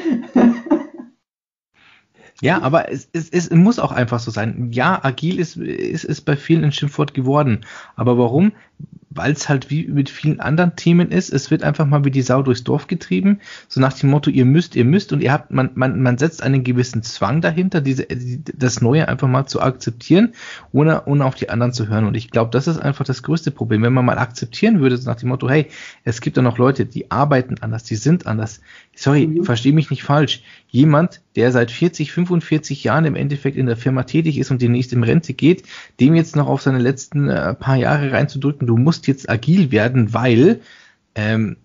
Ja, aber es, es, es muss auch einfach so sein. Ja, agil ist, ist, ist bei vielen ein Schimpfwort geworden. Aber warum? Weil es halt wie mit vielen anderen Themen ist, es wird einfach mal wie die Sau durchs Dorf getrieben, so nach dem Motto, ihr müsst, ihr müsst und ihr habt, man, man, man setzt einen gewissen Zwang dahinter, diese, das Neue einfach mal zu akzeptieren, ohne, ohne auf die anderen zu hören. Und ich glaube, das ist einfach das größte Problem. Wenn man mal akzeptieren würde, so nach dem Motto, hey, es gibt da noch Leute, die arbeiten anders, die sind anders. Sorry, mhm. verstehe mich nicht falsch. Jemand, der seit 40, 45 Jahren im Endeffekt in der Firma tätig ist und demnächst in Rente geht, dem jetzt noch auf seine letzten äh, paar Jahre reinzudrücken, du musst jetzt agil werden, weil ähm,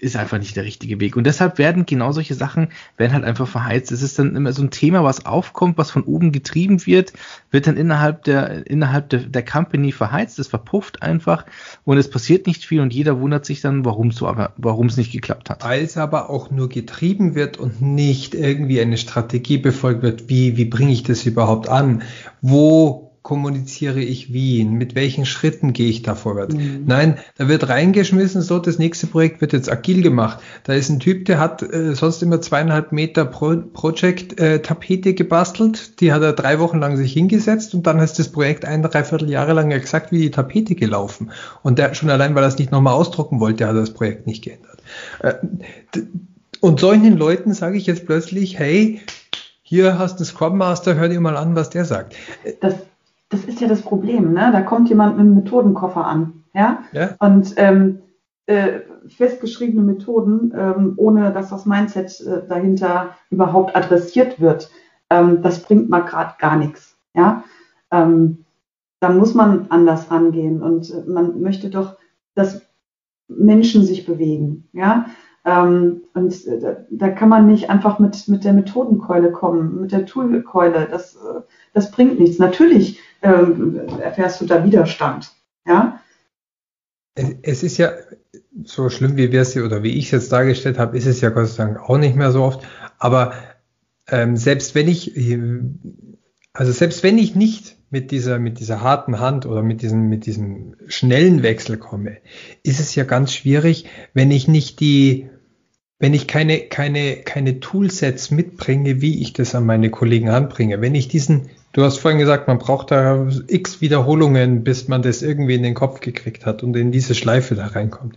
ist einfach nicht der richtige Weg. Und deshalb werden genau solche Sachen, werden halt einfach verheizt. Es ist dann immer so ein Thema, was aufkommt, was von oben getrieben wird, wird dann innerhalb der, innerhalb der, der Company verheizt, es verpufft einfach und es passiert nicht viel und jeder wundert sich dann, warum so, warum es nicht geklappt hat. Weil es aber auch nur getrieben wird und nicht irgendwie eine Strategie befolgt wird, wie, wie bringe ich das überhaupt an? Wo kommuniziere ich wie? Mit welchen Schritten gehe ich da vorwärts? Mhm. Nein, da wird reingeschmissen, so das nächste Projekt wird jetzt agil gemacht. Da ist ein Typ, der hat äh, sonst immer zweieinhalb Meter Pro Project-Tapete äh, gebastelt. Die hat er drei Wochen lang sich hingesetzt und dann ist das Projekt ein, dreiviertel Jahre lang exakt wie die Tapete gelaufen. Und der schon allein, weil er es nicht nochmal ausdrucken wollte, hat er das Projekt nicht geändert. Äh, und solchen Leuten sage ich jetzt plötzlich, hey, hier hast du einen Scrum Master, hör dir mal an, was der sagt. Das, das ist ja das Problem, ne? Da kommt jemand mit einem Methodenkoffer an, ja? ja. Und ähm, äh, festgeschriebene Methoden, ähm, ohne dass das Mindset äh, dahinter überhaupt adressiert wird, ähm, das bringt mal gerade gar nichts, ja? Ähm, da muss man anders rangehen und äh, man möchte doch, dass Menschen sich bewegen, ja? Ähm, und äh, da, da, kann man nicht einfach mit, mit der Methodenkeule kommen, mit der Toolkeule. Das, äh, das bringt nichts. Natürlich ähm, erfährst du da Widerstand. Ja? Es ist ja so schlimm, wie wir es oder wie ich es jetzt dargestellt habe, ist es ja Gott sei Dank auch nicht mehr so oft. Aber ähm, selbst wenn ich, also selbst wenn ich nicht mit dieser, mit dieser harten Hand oder mit diesem, mit diesem schnellen Wechsel komme, ist es ja ganz schwierig, wenn ich nicht die, wenn ich keine, keine, keine Toolsets mitbringe, wie ich das an meine Kollegen anbringe. Wenn ich diesen, Du hast vorhin gesagt, man braucht da x Wiederholungen, bis man das irgendwie in den Kopf gekriegt hat und in diese Schleife da reinkommt.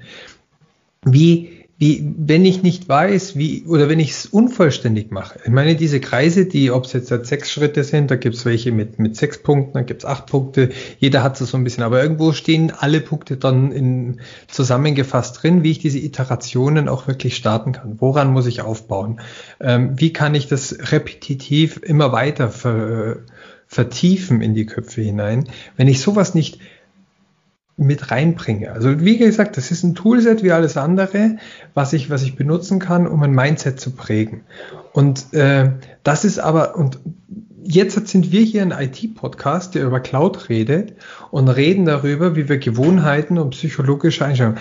Wie, wie, wenn ich nicht weiß, wie, oder wenn ich es unvollständig mache. Ich meine, diese Kreise, die, ob es jetzt halt sechs Schritte sind, da gibt es welche mit, mit sechs Punkten, dann gibt es acht Punkte, jeder hat so ein bisschen, aber irgendwo stehen alle Punkte dann in, zusammengefasst drin, wie ich diese Iterationen auch wirklich starten kann. Woran muss ich aufbauen? Ähm, wie kann ich das repetitiv immer weiter ver, vertiefen in die Köpfe hinein. Wenn ich sowas nicht mit reinbringe. Also wie gesagt, das ist ein Toolset wie alles andere, was ich, was ich benutzen kann, um ein Mindset zu prägen. Und äh, das ist aber, und jetzt sind wir hier ein IT-Podcast, der über Cloud redet und reden darüber, wie wir Gewohnheiten und psychologische Einstellungen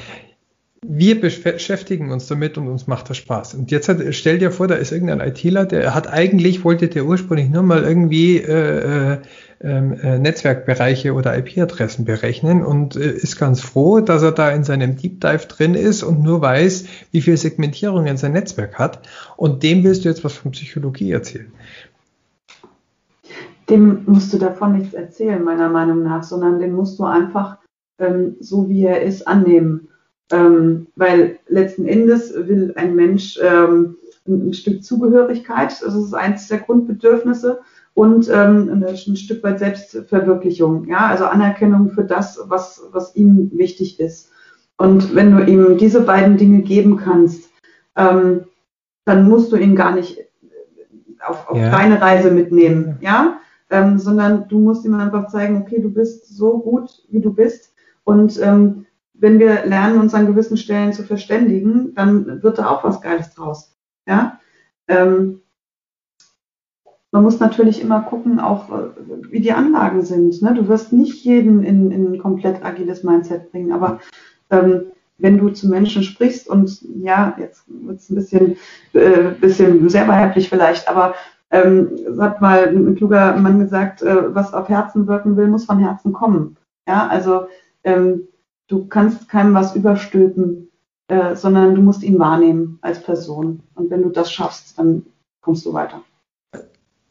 wir beschäftigen uns damit und uns macht das Spaß. Und jetzt hat, stell dir vor, da ist irgendein ITler, der hat eigentlich, wollte der ursprünglich nur mal irgendwie äh, äh, ähm, äh, Netzwerkbereiche oder IP-Adressen berechnen und äh, ist ganz froh, dass er da in seinem Deep Dive drin ist und nur weiß, wie viel Segmentierungen sein Netzwerk hat. Und dem willst du jetzt was von Psychologie erzählen. Dem musst du davon nichts erzählen, meiner Meinung nach, sondern den musst du einfach ähm, so wie er ist annehmen ähm, weil letzten Endes will ein Mensch ähm, ein, Stück Zugehörigkeit, das ist eins der Grundbedürfnisse, und ähm, ein, ein Stück weit Selbstverwirklichung, ja, also Anerkennung für das, was, was ihm wichtig ist. Und wenn du ihm diese beiden Dinge geben kannst, ähm, dann musst du ihn gar nicht auf, auf ja. deine Reise mitnehmen, ja, ähm, sondern du musst ihm einfach zeigen, okay, du bist so gut, wie du bist und ähm, wenn wir lernen, uns an gewissen Stellen zu verständigen, dann wird da auch was Geiles draus, ja. Ähm, man muss natürlich immer gucken, auch äh, wie die Anlagen sind. Ne? Du wirst nicht jeden in, in ein komplett agiles Mindset bringen, aber ähm, wenn du zu Menschen sprichst und ja, jetzt wird es ein bisschen, äh, bisschen sehr weiblich vielleicht, aber ähm, hat mal ein kluger Mann gesagt, äh, was auf Herzen wirken will, muss von Herzen kommen. Ja, also ähm, du kannst keinem was überstülpen, äh, sondern du musst ihn wahrnehmen als Person. Und wenn du das schaffst, dann kommst du weiter.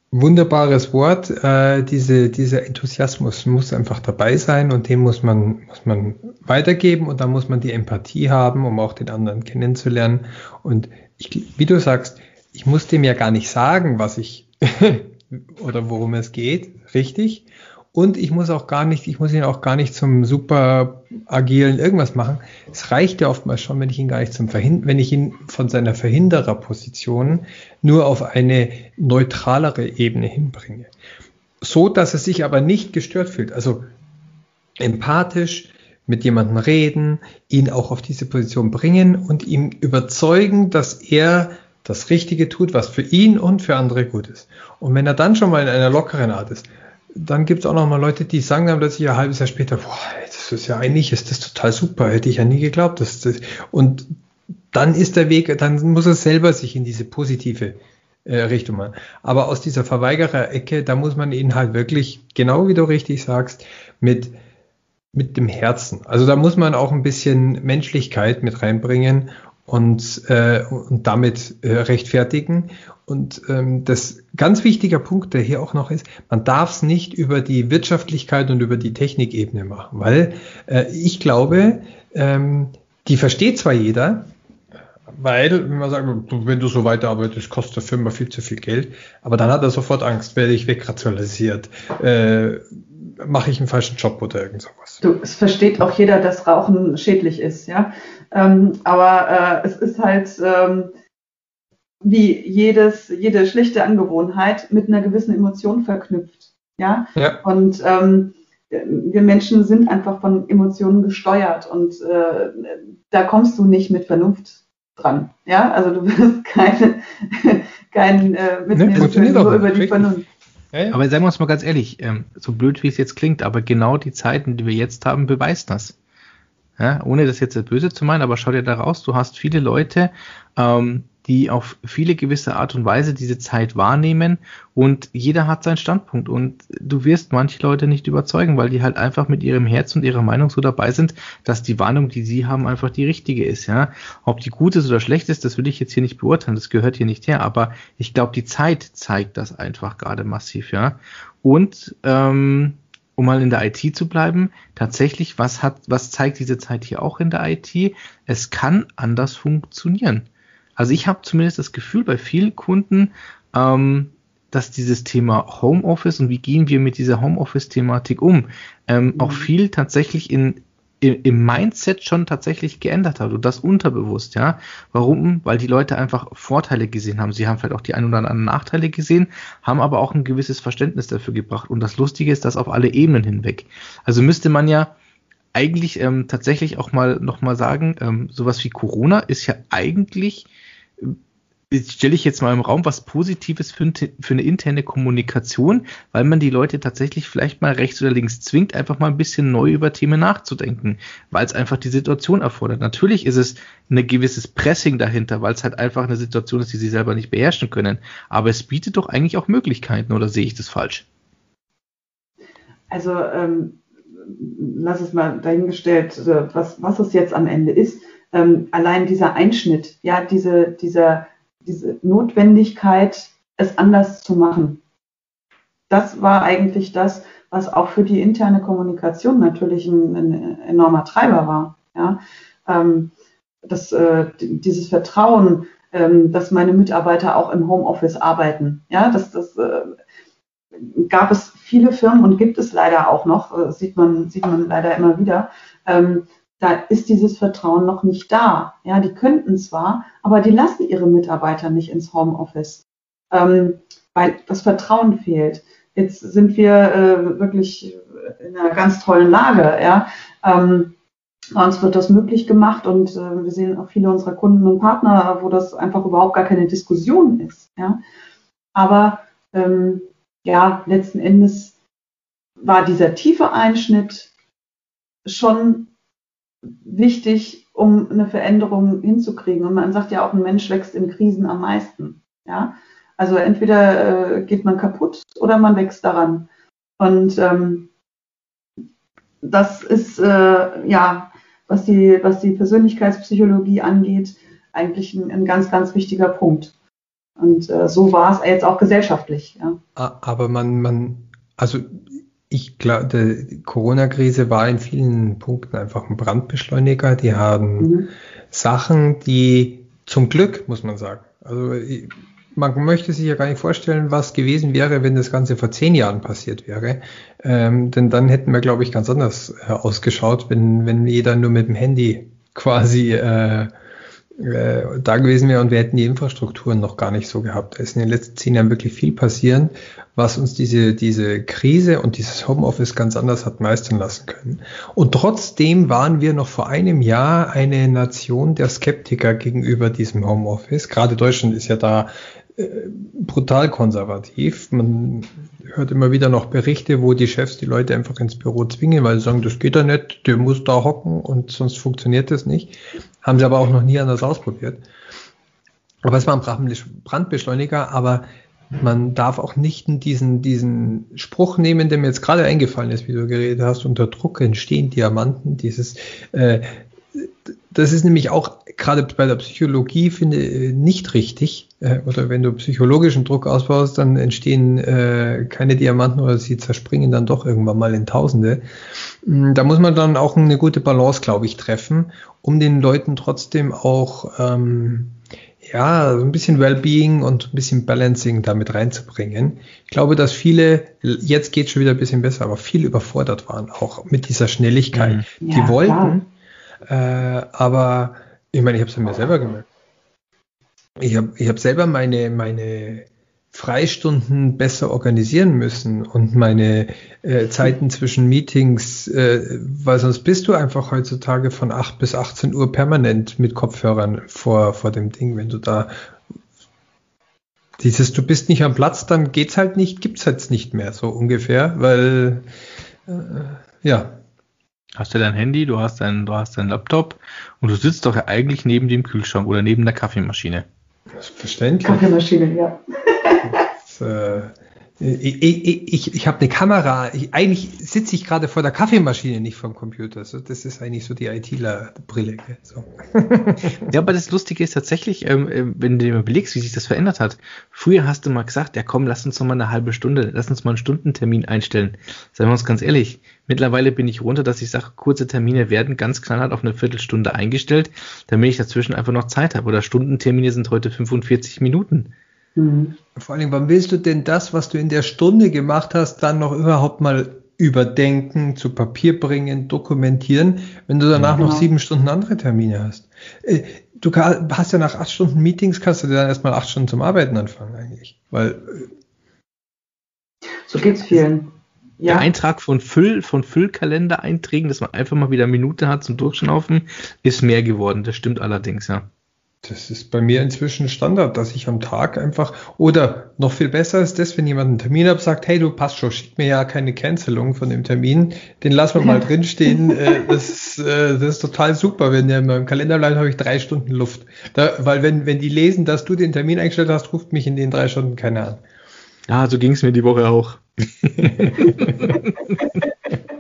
Wunderbares Wort. Äh, diese, dieser Enthusiasmus muss einfach dabei sein und den muss man, muss man weitergeben und da muss man die Empathie haben, um auch den anderen kennenzulernen. Und ich, wie du sagst, ich muss dem ja gar nicht sagen, was ich oder worum es geht, richtig. Und ich muss auch gar nicht, ich muss ihn auch gar nicht zum super agilen irgendwas machen. Es reicht ja oftmals schon, wenn ich ihn gar nicht zum Verhind wenn ich ihn von seiner Verhindererposition nur auf eine neutralere Ebene hinbringe. So, dass er sich aber nicht gestört fühlt. Also empathisch mit jemandem reden, ihn auch auf diese Position bringen und ihm überzeugen, dass er das Richtige tut, was für ihn und für andere gut ist. Und wenn er dann schon mal in einer lockeren Art ist, dann gibt es auch noch mal Leute, die sagen dann plötzlich ein halbes Jahr später, boah, das ist ja eigentlich, ist das total super, hätte ich ja nie geglaubt. Dass das, und dann ist der Weg, dann muss er selber sich in diese positive äh, Richtung machen. Aber aus dieser Verweigerer-Ecke, da muss man ihn halt wirklich, genau wie du richtig sagst, mit, mit dem Herzen. Also da muss man auch ein bisschen Menschlichkeit mit reinbringen und, äh, und damit äh, rechtfertigen. Und ähm, das ganz wichtiger Punkt, der hier auch noch ist, man darf es nicht über die Wirtschaftlichkeit und über die Technikebene machen, weil äh, ich glaube, ähm, die versteht zwar jeder, weil, wenn man sagt, wenn du so weiterarbeitest, kostet der Firma viel zu viel Geld, aber dann hat er sofort Angst, werde ich wegrationalisiert, äh, mache ich einen falschen Job oder irgend sowas. Du, es versteht auch jeder, dass Rauchen schädlich ist, ja. Ähm, aber äh, es ist halt ähm, wie jedes, jede schlichte Angewohnheit mit einer gewissen Emotion verknüpft. Ja. ja. Und ähm, wir Menschen sind einfach von Emotionen gesteuert und äh, da kommst du nicht mit Vernunft dran. Ja, also du wirst keine, kein äh, mitnehmen nee, nur über die Vernunft. Ja, ja. Aber sagen wir uns mal ganz ehrlich, ähm, so blöd wie es jetzt klingt, aber genau die Zeiten, die wir jetzt haben, beweist das. Ja, ohne das jetzt böse zu meinen, aber schau dir da raus, du hast viele Leute, ähm, die auf viele gewisse Art und Weise diese Zeit wahrnehmen und jeder hat seinen Standpunkt und du wirst manche Leute nicht überzeugen, weil die halt einfach mit ihrem Herz und ihrer Meinung so dabei sind, dass die Warnung, die sie haben, einfach die richtige ist, ja. Ob die gut ist oder schlecht ist, das will ich jetzt hier nicht beurteilen, das gehört hier nicht her, aber ich glaube, die Zeit zeigt das einfach gerade massiv, ja. Und ähm, um mal in der IT zu bleiben, tatsächlich, was hat, was zeigt diese Zeit hier auch in der IT? Es kann anders funktionieren. Also ich habe zumindest das Gefühl bei vielen Kunden, ähm, dass dieses Thema Homeoffice und wie gehen wir mit dieser Homeoffice-Thematik um, ähm, mhm. auch viel tatsächlich in im Mindset schon tatsächlich geändert hat und das unterbewusst, ja. Warum? Weil die Leute einfach Vorteile gesehen haben. Sie haben vielleicht auch die ein oder anderen Nachteile gesehen, haben aber auch ein gewisses Verständnis dafür gebracht. Und das Lustige ist, dass auf alle Ebenen hinweg. Also müsste man ja eigentlich ähm, tatsächlich auch mal noch mal sagen, ähm, sowas wie Corona ist ja eigentlich stelle ich jetzt mal im Raum was Positives für, für, eine interne Kommunikation, weil man die Leute tatsächlich vielleicht mal rechts oder links zwingt, einfach mal ein bisschen neu über Themen nachzudenken, weil es einfach die Situation erfordert. Natürlich ist es ein gewisses Pressing dahinter, weil es halt einfach eine Situation ist, die sie selber nicht beherrschen können. Aber es bietet doch eigentlich auch Möglichkeiten, oder sehe ich das falsch? Also ähm, lass es mal dahingestellt, äh, was, was es jetzt am Ende ist. Ähm, allein dieser Einschnitt, ja, diese, dieser diese Notwendigkeit, es anders zu machen. Das war eigentlich das, was auch für die interne Kommunikation natürlich ein, ein enormer Treiber war. Ja? Ähm, das, äh, dieses Vertrauen, ähm, dass meine Mitarbeiter auch im Homeoffice arbeiten. Ja, das, das äh, gab es viele Firmen und gibt es leider auch noch, äh, sieht man, sieht man leider immer wieder, ähm, da ist dieses Vertrauen noch nicht da. Ja, die könnten zwar, aber die lassen ihre Mitarbeiter nicht ins Homeoffice. Ähm, weil das Vertrauen fehlt. Jetzt sind wir äh, wirklich in einer ganz tollen Lage, ja. Ähm, bei uns wird das möglich gemacht und äh, wir sehen auch viele unserer Kunden und Partner, wo das einfach überhaupt gar keine Diskussion ist. Ja? Aber ähm, ja, letzten Endes war dieser tiefe Einschnitt schon wichtig, um eine Veränderung hinzukriegen. Und man sagt ja auch, ein Mensch wächst in Krisen am meisten. Ja? Also entweder äh, geht man kaputt oder man wächst daran. Und ähm, das ist äh, ja, was die, was die Persönlichkeitspsychologie angeht, eigentlich ein, ein ganz, ganz wichtiger Punkt. Und äh, so war es jetzt auch gesellschaftlich. Ja. Aber man, man, also ich glaube, die Corona-Krise war in vielen Punkten einfach ein Brandbeschleuniger. Die haben mhm. Sachen, die zum Glück, muss man sagen. Also man möchte sich ja gar nicht vorstellen, was gewesen wäre, wenn das Ganze vor zehn Jahren passiert wäre. Ähm, denn dann hätten wir, glaube ich, ganz anders äh, ausgeschaut, wenn, wenn jeder nur mit dem Handy quasi äh, äh, da gewesen wäre und wir hätten die Infrastrukturen noch gar nicht so gehabt. Da ist in den letzten zehn Jahren wirklich viel passieren, was uns diese, diese Krise und dieses Homeoffice ganz anders hat meistern lassen können. Und trotzdem waren wir noch vor einem Jahr eine Nation der Skeptiker gegenüber diesem Homeoffice. Gerade Deutschland ist ja da brutal konservativ. Man hört immer wieder noch Berichte, wo die Chefs die Leute einfach ins Büro zwingen, weil sie sagen, das geht ja nicht, der muss da hocken und sonst funktioniert das nicht. Haben sie aber auch noch nie anders ausprobiert. Aber es war ein Brandbeschleuniger, aber man darf auch nicht diesen, diesen Spruch nehmen, der mir jetzt gerade eingefallen ist, wie du geredet hast, unter Druck entstehen Diamanten, dieses äh, das ist nämlich auch gerade bei der Psychologie, finde ich, nicht richtig. Äh, oder wenn du psychologischen Druck ausbaust, dann entstehen äh, keine Diamanten oder sie zerspringen dann doch irgendwann mal in Tausende. Mm, da muss man dann auch eine gute Balance, glaube ich, treffen, um den Leuten trotzdem auch ähm, ja, so ein bisschen Wellbeing und ein bisschen Balancing damit reinzubringen. Ich glaube, dass viele, jetzt geht schon wieder ein bisschen besser, aber viel überfordert waren, auch mit dieser Schnelligkeit. Mhm. Ja, Die wollten, klar äh, aber ich meine, ich habe es mir selber gemerkt. Ich habe ich hab selber meine, meine Freistunden besser organisieren müssen und meine äh, Zeiten zwischen Meetings, äh, weil sonst bist du einfach heutzutage von 8 bis 18 Uhr permanent mit Kopfhörern vor, vor dem Ding. Wenn du da dieses, du bist nicht am Platz, dann geht's halt nicht, gibt's halt nicht mehr, so ungefähr, weil äh, ja, Hast du dein Handy, du hast dein, du hast deinen Laptop und du sitzt doch eigentlich neben dem Kühlschrank oder neben der Kaffeemaschine. Verständlich. Kaffeemaschine, ja. Das, äh, ich, ich, ich, ich habe eine Kamera. Ich, eigentlich sitze ich gerade vor der Kaffeemaschine, nicht vom Computer. So, das ist eigentlich so die ITler-Brille. So. Ja, aber das Lustige ist tatsächlich, ähm, äh, wenn du dir mal überlegst, wie sich das verändert hat. Früher hast du mal gesagt, ja komm, lass uns noch mal eine halbe Stunde, lass uns mal einen Stundentermin einstellen. Seien wir uns ganz ehrlich. Mittlerweile bin ich runter, dass ich sage, kurze Termine werden ganz knallhart auf eine Viertelstunde eingestellt, damit ich dazwischen einfach noch Zeit habe. Oder Stundentermine sind heute 45 Minuten. Mhm. Vor allem, wann willst du denn das, was du in der Stunde gemacht hast, dann noch überhaupt mal überdenken, zu Papier bringen, dokumentieren, wenn du danach genau. noch sieben Stunden andere Termine hast? Äh, du hast ja nach acht Stunden Meetings, kannst du dann erstmal acht Stunden zum Arbeiten anfangen eigentlich. Weil äh, so geht's vielen. Ja. Der Eintrag von Füll, von Füllkalender-Einträgen, dass man einfach mal wieder Minute hat zum Durchschnaufen, ist mehr geworden. Das stimmt allerdings, ja. Das ist bei mir inzwischen Standard, dass ich am Tag einfach, oder noch viel besser ist das, wenn jemand einen Termin hat, sagt, hey, du passt schon, schick mir ja keine Cancelung von dem Termin, den lassen wir mal drinstehen. Äh, das, ist, äh, das ist total super, wenn der in meinem Kalender bleibt, habe ich drei Stunden Luft. Da, weil wenn, wenn die lesen, dass du den Termin eingestellt hast, ruft mich in den drei Stunden keiner an. Ja, so ging es mir die Woche auch.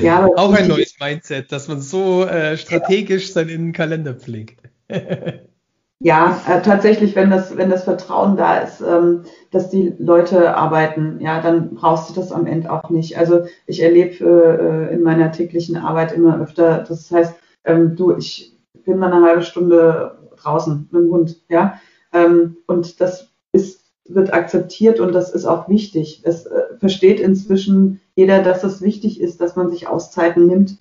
Ja, auch ein neues Mindset, dass man so äh, strategisch ja. seinen Kalender pflegt. ja, äh, tatsächlich, wenn das, wenn das Vertrauen da ist, ähm, dass die Leute arbeiten, ja, dann brauchst du das am Ende auch nicht. Also ich erlebe äh, in meiner täglichen Arbeit immer öfter, das heißt, ähm, du, ich bin mal eine halbe Stunde draußen mit dem Hund, ja, ähm, und das ist wird akzeptiert und das ist auch wichtig. Es äh, versteht inzwischen jeder, dass es wichtig ist, dass man sich Auszeiten nimmt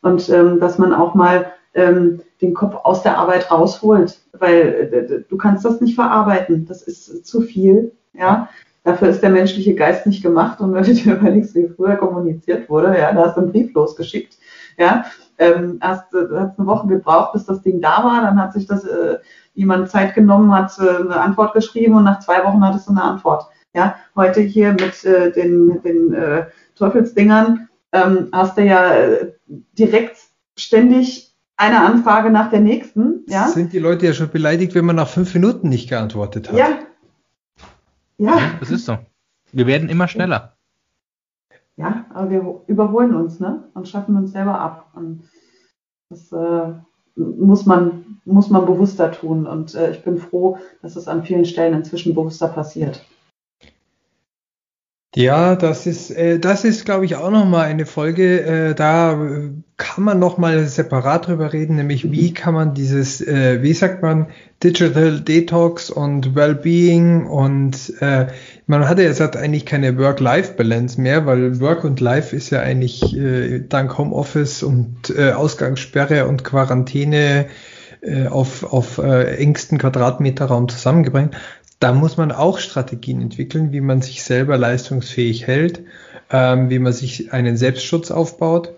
und ähm, dass man auch mal ähm, den Kopf aus der Arbeit rausholt, weil du kannst das nicht verarbeiten. Das ist zu viel. Ja, dafür ist der menschliche Geist nicht gemacht. Und wenn du dir überlegst, wie früher kommuniziert wurde, ja, da hast du einen Brief losgeschickt. Ja, ähm, hast, hast eine Woche gebraucht, bis das Ding da war. Dann hat sich das äh, jemand Zeit genommen, hat äh, eine Antwort geschrieben und nach zwei Wochen hattest du eine Antwort. Ja, heute hier mit äh, den, den äh, Teufelsdingern ähm, hast du ja äh, direkt ständig eine Anfrage nach der nächsten. Ja? Sind die Leute ja schon beleidigt, wenn man nach fünf Minuten nicht geantwortet hat? Ja. Ja. Das ist so. Wir werden immer schneller. Ja, aber wir überholen uns, ne? Und schaffen uns selber ab. Und das äh, muss man, muss man bewusster tun. Und äh, ich bin froh, dass es an vielen Stellen inzwischen bewusster passiert. Ja, das ist, äh, das ist, glaube ich, auch nochmal eine Folge. Äh, da kann man nochmal separat drüber reden, nämlich wie kann man dieses, äh, wie sagt man, Digital Detox und Wellbeing und äh, man hatte jetzt halt eigentlich keine Work-Life-Balance mehr, weil Work und Life ist ja eigentlich äh, dank Homeoffice und äh, Ausgangssperre und Quarantäne äh, auf, auf äh, engsten Quadratmeterraum zusammengebracht da muss man auch Strategien entwickeln, wie man sich selber leistungsfähig hält, ähm, wie man sich einen Selbstschutz aufbaut.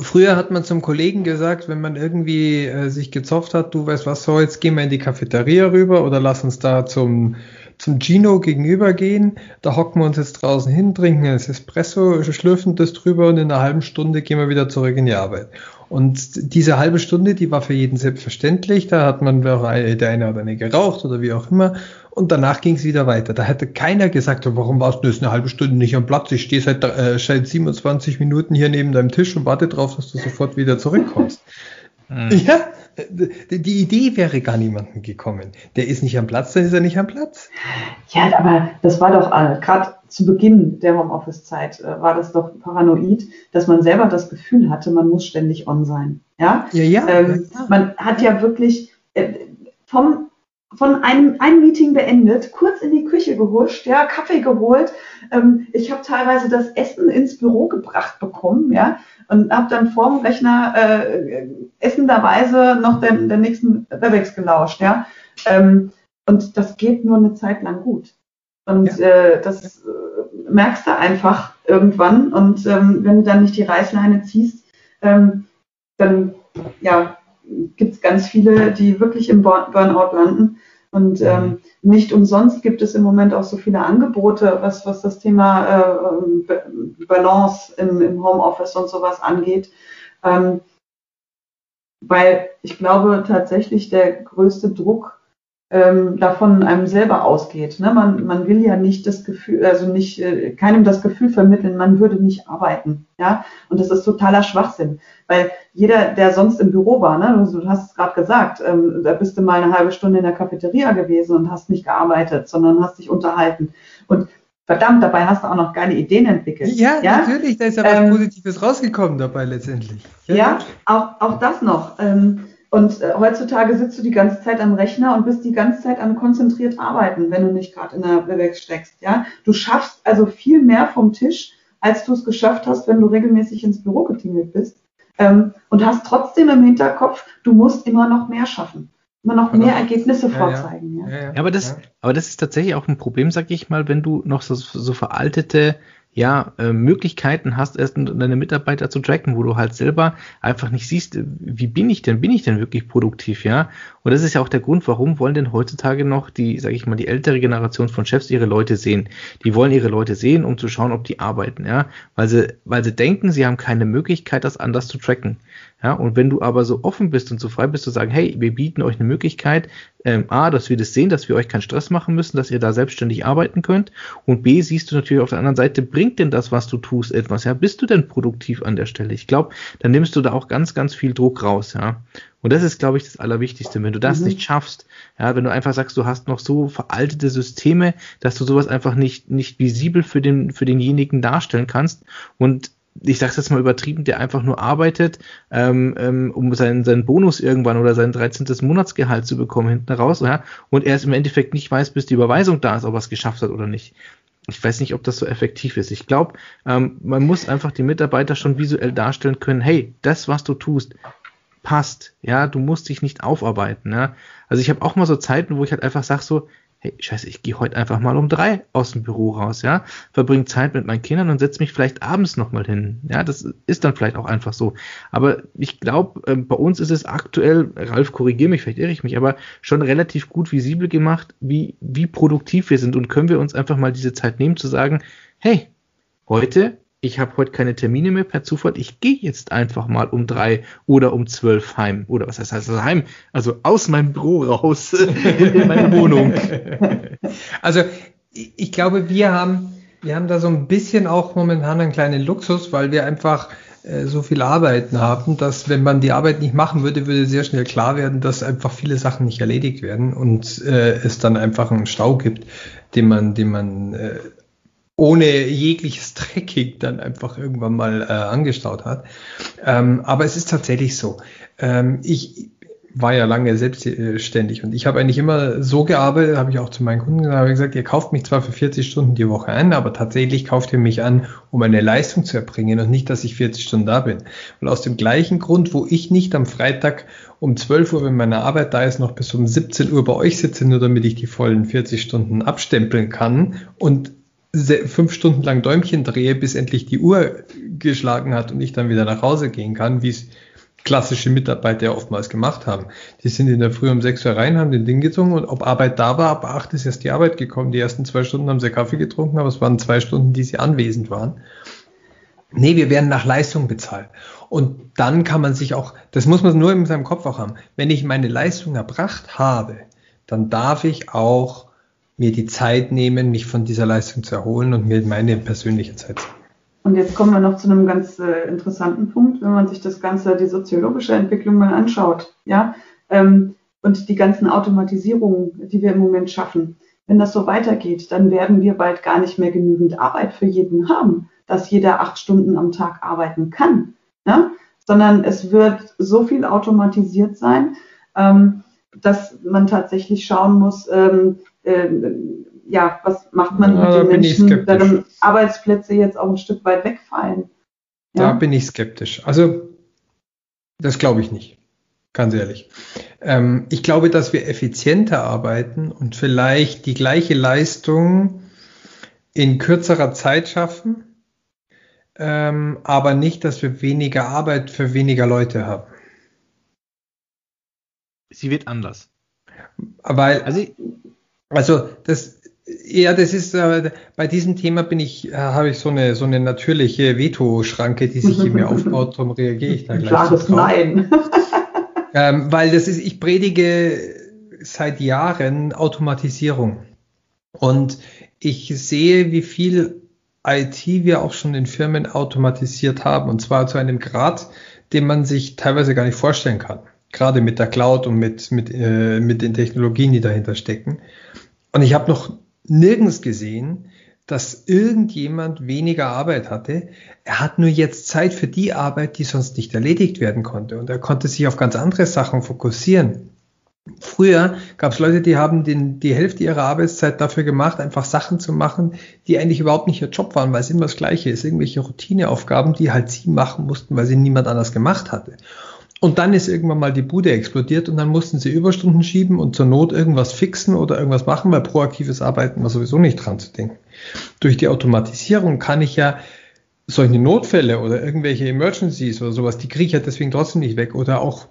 Früher hat man zum Kollegen gesagt, wenn man irgendwie äh, sich gezofft hat, du weißt was, so jetzt gehen wir in die Cafeteria rüber oder lass uns da zum, zum Gino gegenüber gehen. Da hocken wir uns jetzt draußen hin, trinken ein Espresso, schlürfen das drüber und in einer halben Stunde gehen wir wieder zurück in die Arbeit. Und diese halbe Stunde, die war für jeden selbstverständlich. Da hat man der eine oder eine geraucht oder wie auch immer. Und danach ging es wieder weiter. Da hätte keiner gesagt, warum warst du jetzt eine halbe Stunde nicht am Platz? Ich stehe seit, äh, seit 27 Minuten hier neben deinem Tisch und warte darauf, dass du sofort wieder zurückkommst. Mhm. Ja, die Idee wäre gar niemandem gekommen. Der ist nicht am Platz, dann ist er nicht am Platz. Ja, aber das war doch äh, gerade zu Beginn der Homeoffice-Zeit äh, war das doch paranoid, dass man selber das Gefühl hatte, man muss ständig on sein. Ja, ja, ja, ähm, ja. Man hat ja wirklich äh, vom von einem, einem Meeting beendet, kurz in die Küche gehuscht, ja, Kaffee geholt. Ähm, ich habe teilweise das Essen ins Büro gebracht bekommen, ja, und habe dann vorm Rechner äh, essenderweise noch den, den nächsten Webex gelauscht, ja. Ähm, und das geht nur eine Zeit lang gut. Und ja. äh, das äh, merkst du einfach irgendwann. Und ähm, wenn du dann nicht die Reißleine ziehst, ähm, dann ja, gibt es ganz viele, die wirklich im Burnout landen. Und mhm. ähm, nicht umsonst gibt es im Moment auch so viele Angebote, was, was das Thema äh, Balance im, im Homeoffice und sowas angeht. Ähm, weil ich glaube tatsächlich der größte Druck ähm, davon einem selber ausgeht. Ne? Man, man will ja nicht das Gefühl, also nicht äh, keinem das Gefühl vermitteln, man würde nicht arbeiten. Ja, und das ist totaler Schwachsinn, weil jeder, der sonst im Büro war, ne, also du hast es gerade gesagt, ähm, da bist du mal eine halbe Stunde in der Cafeteria gewesen und hast nicht gearbeitet, sondern hast dich unterhalten. Und verdammt, dabei hast du auch noch geile Ideen entwickelt. Ja, ja? natürlich, da ist ja was ähm, Positives rausgekommen dabei letztendlich. Ja, ja auch, auch das noch. Ähm, und äh, heutzutage sitzt du die ganze Zeit am Rechner und bist die ganze Zeit am konzentriert arbeiten, wenn du nicht gerade in der Webex steckst. Ja, du schaffst also viel mehr vom Tisch, als du es geschafft hast, wenn du regelmäßig ins Büro getingelt bist. Ähm, und hast trotzdem im Hinterkopf, du musst immer noch mehr schaffen, immer noch mehr Ergebnisse ja, vorzeigen. Ja. Ja. aber das, aber das ist tatsächlich auch ein Problem, sag ich mal, wenn du noch so, so veraltete ja, äh, Möglichkeiten hast, erst deine Mitarbeiter zu tracken, wo du halt selber einfach nicht siehst, wie bin ich denn, bin ich denn wirklich produktiv, ja? Und das ist ja auch der Grund, warum wollen denn heutzutage noch die, sag ich mal, die ältere Generation von Chefs ihre Leute sehen. Die wollen ihre Leute sehen, um zu schauen, ob die arbeiten, ja? Weil sie, weil sie denken, sie haben keine Möglichkeit, das anders zu tracken. Ja, und wenn du aber so offen bist und so frei bist zu sagen, hey, wir bieten euch eine Möglichkeit, ähm, A, dass wir das sehen, dass wir euch keinen Stress machen müssen, dass ihr da selbstständig arbeiten könnt. Und B, siehst du natürlich auf der anderen Seite, bringt denn das, was du tust, etwas? Ja, bist du denn produktiv an der Stelle? Ich glaube, dann nimmst du da auch ganz, ganz viel Druck raus, ja. Und das ist, glaube ich, das Allerwichtigste. Wenn du das mhm. nicht schaffst, ja, wenn du einfach sagst, du hast noch so veraltete Systeme, dass du sowas einfach nicht, nicht visibel für den, für denjenigen darstellen kannst und ich sag's jetzt mal übertrieben, der einfach nur arbeitet, ähm, ähm, um seinen, seinen Bonus irgendwann oder sein 13. Monatsgehalt zu bekommen hinten raus, ja, und er es im Endeffekt nicht weiß, bis die Überweisung da ist, ob er es geschafft hat oder nicht. Ich weiß nicht, ob das so effektiv ist. Ich glaube, ähm, man muss einfach die Mitarbeiter schon visuell darstellen können, hey, das, was du tust, passt. Ja, du musst dich nicht aufarbeiten. Ja? Also ich habe auch mal so Zeiten, wo ich halt einfach sage so, hey, scheiße, ich gehe heute einfach mal um drei aus dem Büro raus, ja, verbringe Zeit mit meinen Kindern und setze mich vielleicht abends nochmal hin. Ja, das ist dann vielleicht auch einfach so. Aber ich glaube, äh, bei uns ist es aktuell, Ralf, korrigiere mich, vielleicht irre ich mich, aber schon relativ gut visibel gemacht, wie, wie produktiv wir sind und können wir uns einfach mal diese Zeit nehmen zu sagen, hey, heute ich habe heute keine Termine mehr per Zufall, ich gehe jetzt einfach mal um drei oder um zwölf heim. Oder was heißt das also heim? Also aus meinem Büro raus in meine Wohnung. Also ich glaube, wir haben, wir haben da so ein bisschen auch momentan einen kleinen Luxus, weil wir einfach äh, so viel Arbeiten haben, dass wenn man die Arbeit nicht machen würde, würde sehr schnell klar werden, dass einfach viele Sachen nicht erledigt werden und äh, es dann einfach einen Stau gibt, den man, den man äh, ohne jegliches Tracking dann einfach irgendwann mal äh, angestaut hat. Ähm, aber es ist tatsächlich so. Ähm, ich war ja lange selbstständig und ich habe eigentlich immer so gearbeitet, habe ich auch zu meinen Kunden gesagt, ihr kauft mich zwar für 40 Stunden die Woche ein, aber tatsächlich kauft ihr mich an, um eine Leistung zu erbringen und nicht, dass ich 40 Stunden da bin. Und aus dem gleichen Grund, wo ich nicht am Freitag um 12 Uhr, wenn meine Arbeit da ist, noch bis um 17 Uhr bei euch sitze, nur damit ich die vollen 40 Stunden abstempeln kann und fünf Stunden lang Däumchen drehe, bis endlich die Uhr geschlagen hat und ich dann wieder nach Hause gehen kann, wie es klassische Mitarbeiter oftmals gemacht haben. Die sind in der Früh um sechs Uhr rein, haben den Ding gezogen und ob Arbeit da war, ab acht ist erst die Arbeit gekommen. Die ersten zwei Stunden haben sie Kaffee getrunken, aber es waren zwei Stunden, die sie anwesend waren. Nee, wir werden nach Leistung bezahlt. Und dann kann man sich auch, das muss man nur in seinem Kopf auch haben. Wenn ich meine Leistung erbracht habe, dann darf ich auch mir die Zeit nehmen, mich von dieser Leistung zu erholen und mir meine persönliche Zeit zu und jetzt kommen wir noch zu einem ganz äh, interessanten Punkt, wenn man sich das Ganze, die soziologische Entwicklung mal anschaut, ja, ähm, und die ganzen Automatisierungen, die wir im Moment schaffen. Wenn das so weitergeht, dann werden wir bald gar nicht mehr genügend Arbeit für jeden haben, dass jeder acht Stunden am Tag arbeiten kann, ja? sondern es wird so viel automatisiert sein, ähm, dass man tatsächlich schauen muss, ähm, äh, ja, was macht man ja, mit den Menschen, deren Arbeitsplätze jetzt auch ein Stück weit wegfallen? Ja? Da bin ich skeptisch. Also, das glaube ich nicht. Ganz ehrlich. Ähm, ich glaube, dass wir effizienter arbeiten und vielleicht die gleiche Leistung in kürzerer Zeit schaffen, ähm, aber nicht, dass wir weniger Arbeit für weniger Leute haben. Sie wird anders. Weil, also, also das, ja, das ist äh, bei diesem Thema bin ich, äh, habe ich so eine so eine natürliche Veto-Schranke, die sich in mir aufbaut, darum reagiere ich da gleich. Klares Nein. ähm, weil das ist, ich predige seit Jahren Automatisierung. Und ich sehe, wie viel IT wir auch schon in Firmen automatisiert haben. Und zwar zu einem Grad, den man sich teilweise gar nicht vorstellen kann. Gerade mit der Cloud und mit, mit, äh, mit den Technologien, die dahinter stecken. Und ich habe noch nirgends gesehen, dass irgendjemand weniger Arbeit hatte. Er hat nur jetzt Zeit für die Arbeit, die sonst nicht erledigt werden konnte. Und er konnte sich auf ganz andere Sachen fokussieren. Früher gab es Leute, die haben den, die Hälfte ihrer Arbeitszeit dafür gemacht, einfach Sachen zu machen, die eigentlich überhaupt nicht ihr Job waren, weil es immer das Gleiche ist. Irgendwelche Routineaufgaben, die halt sie machen mussten, weil sie niemand anders gemacht hatte. Und dann ist irgendwann mal die Bude explodiert und dann mussten sie Überstunden schieben und zur Not irgendwas fixen oder irgendwas machen, weil proaktives Arbeiten war sowieso nicht dran zu denken. Durch die Automatisierung kann ich ja solche Notfälle oder irgendwelche Emergencies oder sowas, die kriege ich ja deswegen trotzdem nicht weg. Oder auch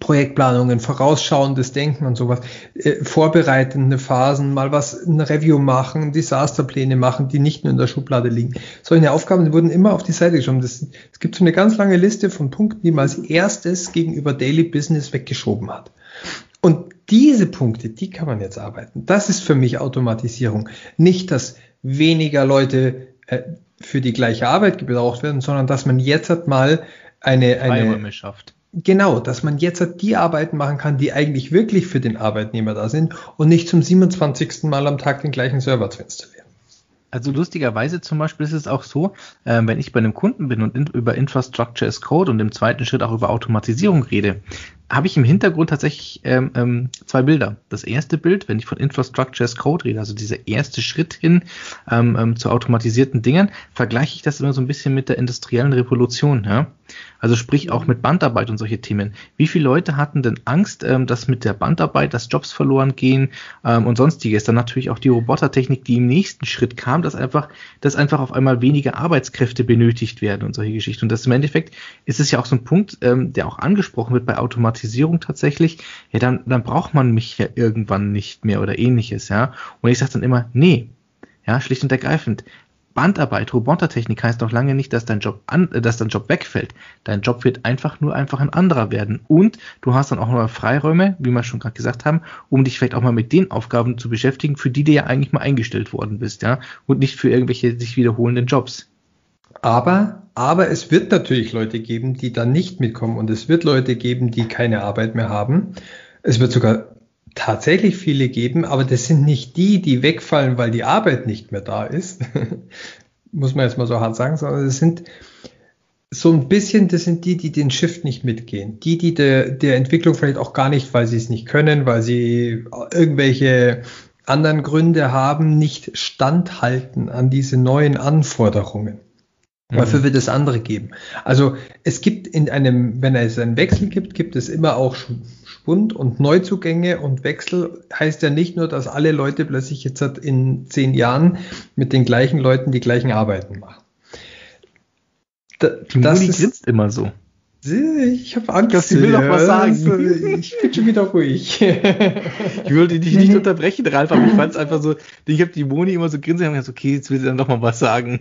Projektplanungen, vorausschauendes Denken und sowas, äh, vorbereitende Phasen, mal was, ein Review machen, Disasterpläne machen, die nicht nur in der Schublade liegen. Solche Aufgaben wurden immer auf die Seite geschoben. Das, es gibt so eine ganz lange Liste von Punkten, die man als erstes gegenüber Daily Business weggeschoben hat. Und diese Punkte, die kann man jetzt arbeiten. Das ist für mich Automatisierung. Nicht, dass weniger Leute äh, für die gleiche Arbeit gebraucht werden, sondern dass man jetzt halt mal eine, eine, schafft Genau, dass man jetzt halt die Arbeiten machen kann, die eigentlich wirklich für den Arbeitnehmer da sind und nicht zum 27. Mal am Tag den gleichen Server zu installieren. Also lustigerweise zum Beispiel ist es auch so, äh, wenn ich bei einem Kunden bin und über Infrastructure as Code und im zweiten Schritt auch über Automatisierung rede, habe ich im Hintergrund tatsächlich ähm, ähm, zwei Bilder. Das erste Bild, wenn ich von Infrastructure as Code rede, also dieser erste Schritt hin ähm, ähm, zu automatisierten Dingen, vergleiche ich das immer so ein bisschen mit der industriellen Revolution. Ja? Also sprich auch mit Bandarbeit und solche Themen. Wie viele Leute hatten denn Angst, ähm, dass mit der Bandarbeit, dass Jobs verloren gehen ähm, und sonstiges? Dann natürlich auch die Robotertechnik, die im nächsten Schritt kam, dass einfach, dass einfach auf einmal weniger Arbeitskräfte benötigt werden und solche Geschichten. Und das im Endeffekt ist es ja auch so ein Punkt, ähm, der auch angesprochen wird bei Automatisierung tatsächlich. Ja, dann, dann braucht man mich ja irgendwann nicht mehr oder ähnliches, ja. Und ich sage dann immer, nee, ja, schlicht und ergreifend. Bandarbeit, Robotertechnik heißt noch lange nicht, dass dein Job an, äh, dass dein Job wegfällt. Dein Job wird einfach nur einfach ein anderer werden. Und du hast dann auch noch Freiräume, wie wir schon gerade gesagt haben, um dich vielleicht auch mal mit den Aufgaben zu beschäftigen, für die du ja eigentlich mal eingestellt worden bist, ja. Und nicht für irgendwelche sich wiederholenden Jobs. Aber, aber es wird natürlich Leute geben, die dann nicht mitkommen und es wird Leute geben, die keine Arbeit mehr haben. Es wird sogar tatsächlich viele geben, aber das sind nicht die, die wegfallen, weil die Arbeit nicht mehr da ist. Muss man jetzt mal so hart sagen, sondern es sind so ein bisschen, das sind die, die den Shift nicht mitgehen. Die, die der, der Entwicklung vielleicht auch gar nicht, weil sie es nicht können, weil sie irgendwelche anderen Gründe haben, nicht standhalten an diese neuen Anforderungen. Dafür mhm. wird es andere geben. Also es gibt in einem, wenn es einen Wechsel gibt, gibt es immer auch Schwund und Neuzugänge und Wechsel heißt ja nicht nur, dass alle Leute plötzlich jetzt in zehn Jahren mit den gleichen Leuten die gleichen Arbeiten machen. Da, die das Moni grinst immer so. Ich habe Angst. Dass sie will noch was sagen. Ich bin schon wieder ruhig. ich wollte dich nicht unterbrechen, Ralf, aber ich fand es einfach so, ich habe die Moni immer so grinsen und gesagt, okay, jetzt will sie dann doch mal was sagen.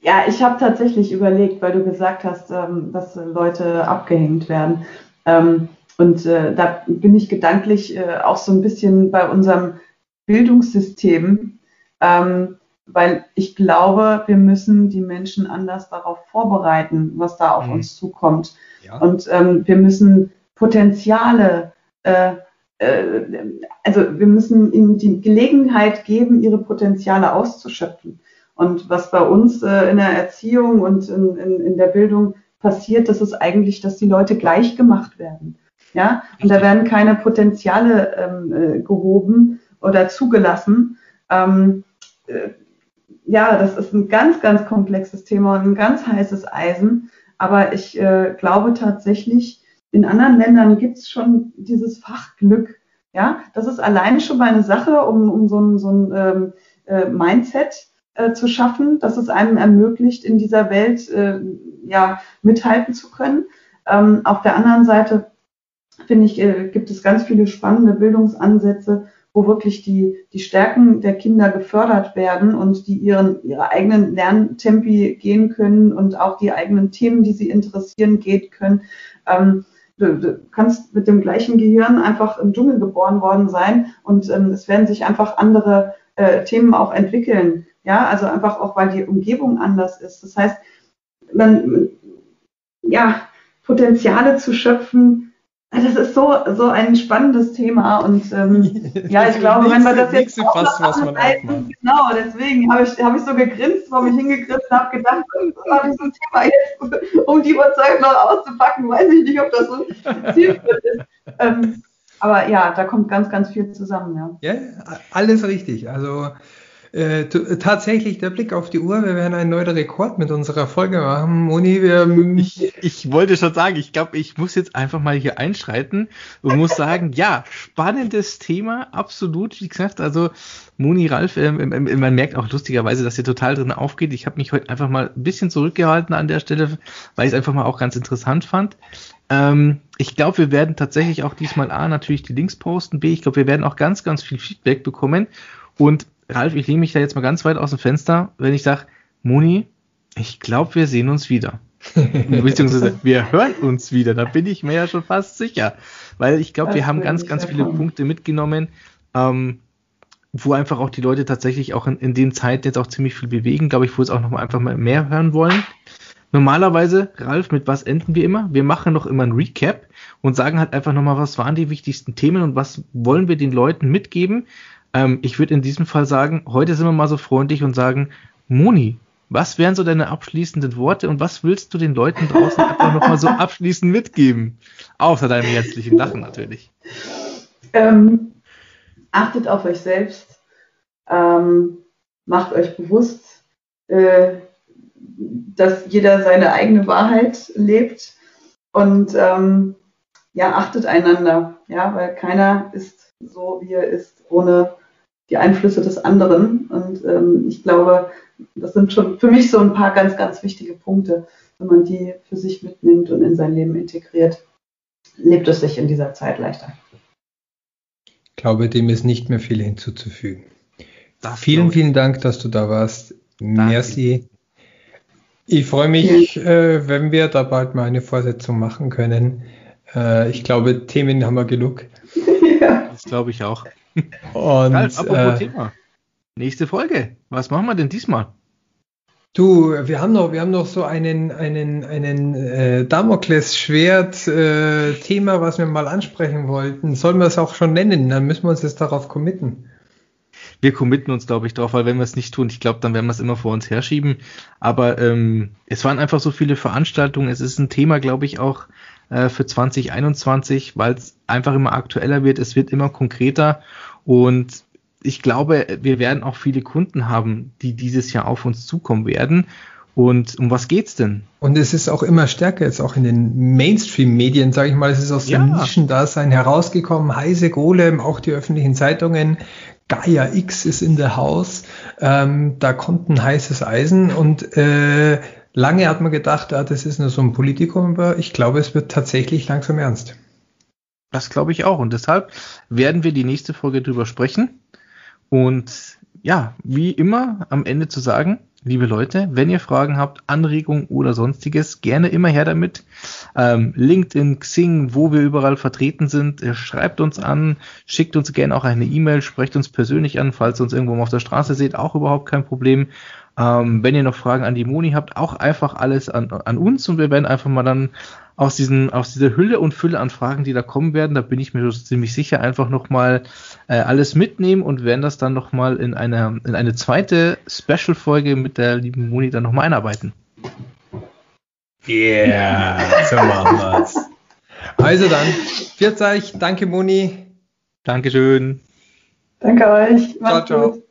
Ja, ich habe tatsächlich überlegt, weil du gesagt hast, ähm, dass Leute abgehängt werden. Ähm, und äh, da bin ich gedanklich äh, auch so ein bisschen bei unserem Bildungssystem, ähm, weil ich glaube, wir müssen die Menschen anders darauf vorbereiten, was da auf mhm. uns zukommt. Ja. Und ähm, wir müssen Potenziale, äh, äh, also wir müssen ihnen die Gelegenheit geben, ihre Potenziale auszuschöpfen. Und was bei uns äh, in der Erziehung und in, in, in der Bildung passiert, das ist eigentlich, dass die Leute gleich gemacht werden. Ja, und da werden keine Potenziale ähm, äh, gehoben oder zugelassen. Ähm, äh, ja, das ist ein ganz, ganz komplexes Thema und ein ganz heißes Eisen. Aber ich äh, glaube tatsächlich, in anderen Ländern gibt es schon dieses Fachglück. Ja, das ist allein schon mal eine Sache, um, um so ein, so ein ähm, äh, Mindset äh, zu schaffen, dass es einem ermöglicht, in dieser Welt äh, ja, mithalten zu können. Ähm, auf der anderen Seite finde ich, äh, gibt es ganz viele spannende Bildungsansätze, wo wirklich die, die Stärken der Kinder gefördert werden und die ihren, ihre eigenen Lerntempi gehen können und auch die eigenen Themen, die sie interessieren, gehen können. Ähm, du, du kannst mit dem gleichen Gehirn einfach im Dschungel geboren worden sein und ähm, es werden sich einfach andere äh, Themen auch entwickeln. Ja, also einfach auch, weil die Umgebung anders ist. Das heißt, man, ja, Potenziale zu schöpfen, das ist so, so ein spannendes Thema und ähm, ja, ich glaube, wenn wir das jetzt auch fast, was man halten, genau, deswegen habe ich, hab ich so gegrinst, vor mich hingegrinst und habe gedacht, oh, dieses Thema jetzt um die Uhrzeit noch auszupacken, weiß ich nicht, ob das so zielführend ist. Ähm, aber ja, da kommt ganz, ganz viel zusammen, ja. Ja, alles richtig. Also äh, tatsächlich der Blick auf die Uhr, wir werden einen neuen Rekord mit unserer Folge machen. Moni, wir. Ich, ich wollte schon sagen, ich glaube, ich muss jetzt einfach mal hier einschreiten und muss sagen, ja, spannendes Thema, absolut. Wie gesagt, also Moni, Ralf, ähm, ähm, ähm, man merkt auch lustigerweise, dass ihr total drin aufgeht. Ich habe mich heute einfach mal ein bisschen zurückgehalten an der Stelle, weil ich es einfach mal auch ganz interessant fand. Ähm, ich glaube, wir werden tatsächlich auch diesmal A, natürlich die Links posten, B, ich glaube, wir werden auch ganz, ganz viel Feedback bekommen. Und Ralf, ich lehne mich da jetzt mal ganz weit aus dem Fenster, wenn ich sage, Moni, ich glaube, wir sehen uns wieder. Beziehungsweise wir hören uns wieder, da bin ich mir ja schon fast sicher. Weil ich glaube, wir haben ganz, ganz viele Punkte mitgenommen, ähm, wo einfach auch die Leute tatsächlich auch in, in den Zeiten jetzt auch ziemlich viel bewegen, glaube ich, wo es auch nochmal einfach mal mehr hören wollen. Normalerweise, Ralf, mit was enden wir immer? Wir machen noch immer ein Recap und sagen halt einfach nochmal, was waren die wichtigsten Themen und was wollen wir den Leuten mitgeben, ähm, ich würde in diesem Fall sagen, heute sind wir mal so freundlich und sagen, Moni, Was wären so deine abschließenden Worte und was willst du den Leuten draußen einfach nochmal so abschließend mitgeben? Außer deinem herzlichen Lachen natürlich. Ähm, achtet auf euch selbst, ähm, macht euch bewusst, äh, dass jeder seine eigene Wahrheit lebt und ähm, ja, achtet einander, ja, weil keiner ist so, wie er ist, ohne die Einflüsse des anderen. Und ähm, ich glaube, das sind schon für mich so ein paar ganz, ganz wichtige Punkte. Wenn man die für sich mitnimmt und in sein Leben integriert, lebt es sich in dieser Zeit leichter. Ich glaube, dem ist nicht mehr viel hinzuzufügen. Das vielen, vielen Dank, dass du da warst. Danke. Merci. Ich freue mich, äh, wenn wir da bald mal eine Vorsetzung machen können. Äh, ich glaube, Themen haben wir genug. Ja. Das glaube ich auch. Und, Ralf, apropos äh, Thema. Nächste Folge. Was machen wir denn diesmal? Du, wir haben noch, wir haben noch so einen, einen, einen äh, Damokles-Schwert-Thema, äh, was wir mal ansprechen wollten. Sollen wir es auch schon nennen? Dann müssen wir uns jetzt darauf committen. Wir committen uns, glaube ich, drauf, weil wenn wir es nicht tun, ich glaube, dann werden wir es immer vor uns herschieben. Aber ähm, es waren einfach so viele Veranstaltungen. Es ist ein Thema, glaube ich, auch äh, für 2021, weil es einfach immer aktueller wird. Es wird immer konkreter und ich glaube, wir werden auch viele Kunden haben, die dieses Jahr auf uns zukommen werden. Und um was geht's denn? Und es ist auch immer stärker jetzt auch in den Mainstream-Medien, sage ich mal, es ist aus ja. dem Nischendasein herausgekommen. Heise Golem, auch die öffentlichen Zeitungen, Gaia X ist in der Haus. Ähm, da kommt ein heißes Eisen und äh, lange hat man gedacht, ah, das ist nur so ein Politikum, aber ich glaube, es wird tatsächlich langsam ernst. Das glaube ich auch. Und deshalb werden wir die nächste Folge drüber sprechen. Und ja, wie immer am Ende zu sagen, liebe Leute, wenn ihr Fragen habt, Anregungen oder sonstiges, gerne immer her damit. Ähm, LinkedIn, Xing, wo wir überall vertreten sind, äh, schreibt uns an, schickt uns gerne auch eine E-Mail, sprecht uns persönlich an, falls ihr uns irgendwo auf der Straße seht, auch überhaupt kein Problem. Ähm, wenn ihr noch Fragen an die Moni habt, auch einfach alles an, an uns und wir werden einfach mal dann aus diesen, aus dieser Hülle und Fülle an Fragen, die da kommen werden, da bin ich mir ziemlich sicher, einfach nochmal äh, alles mitnehmen und werden das dann nochmal in eine, in eine zweite Special-Folge mit der lieben Moni dann nochmal einarbeiten. Yeah, so machen wir's. Also dann, viert euch, danke Moni. Dankeschön. Danke euch. Macht's ciao, ciao. Gut.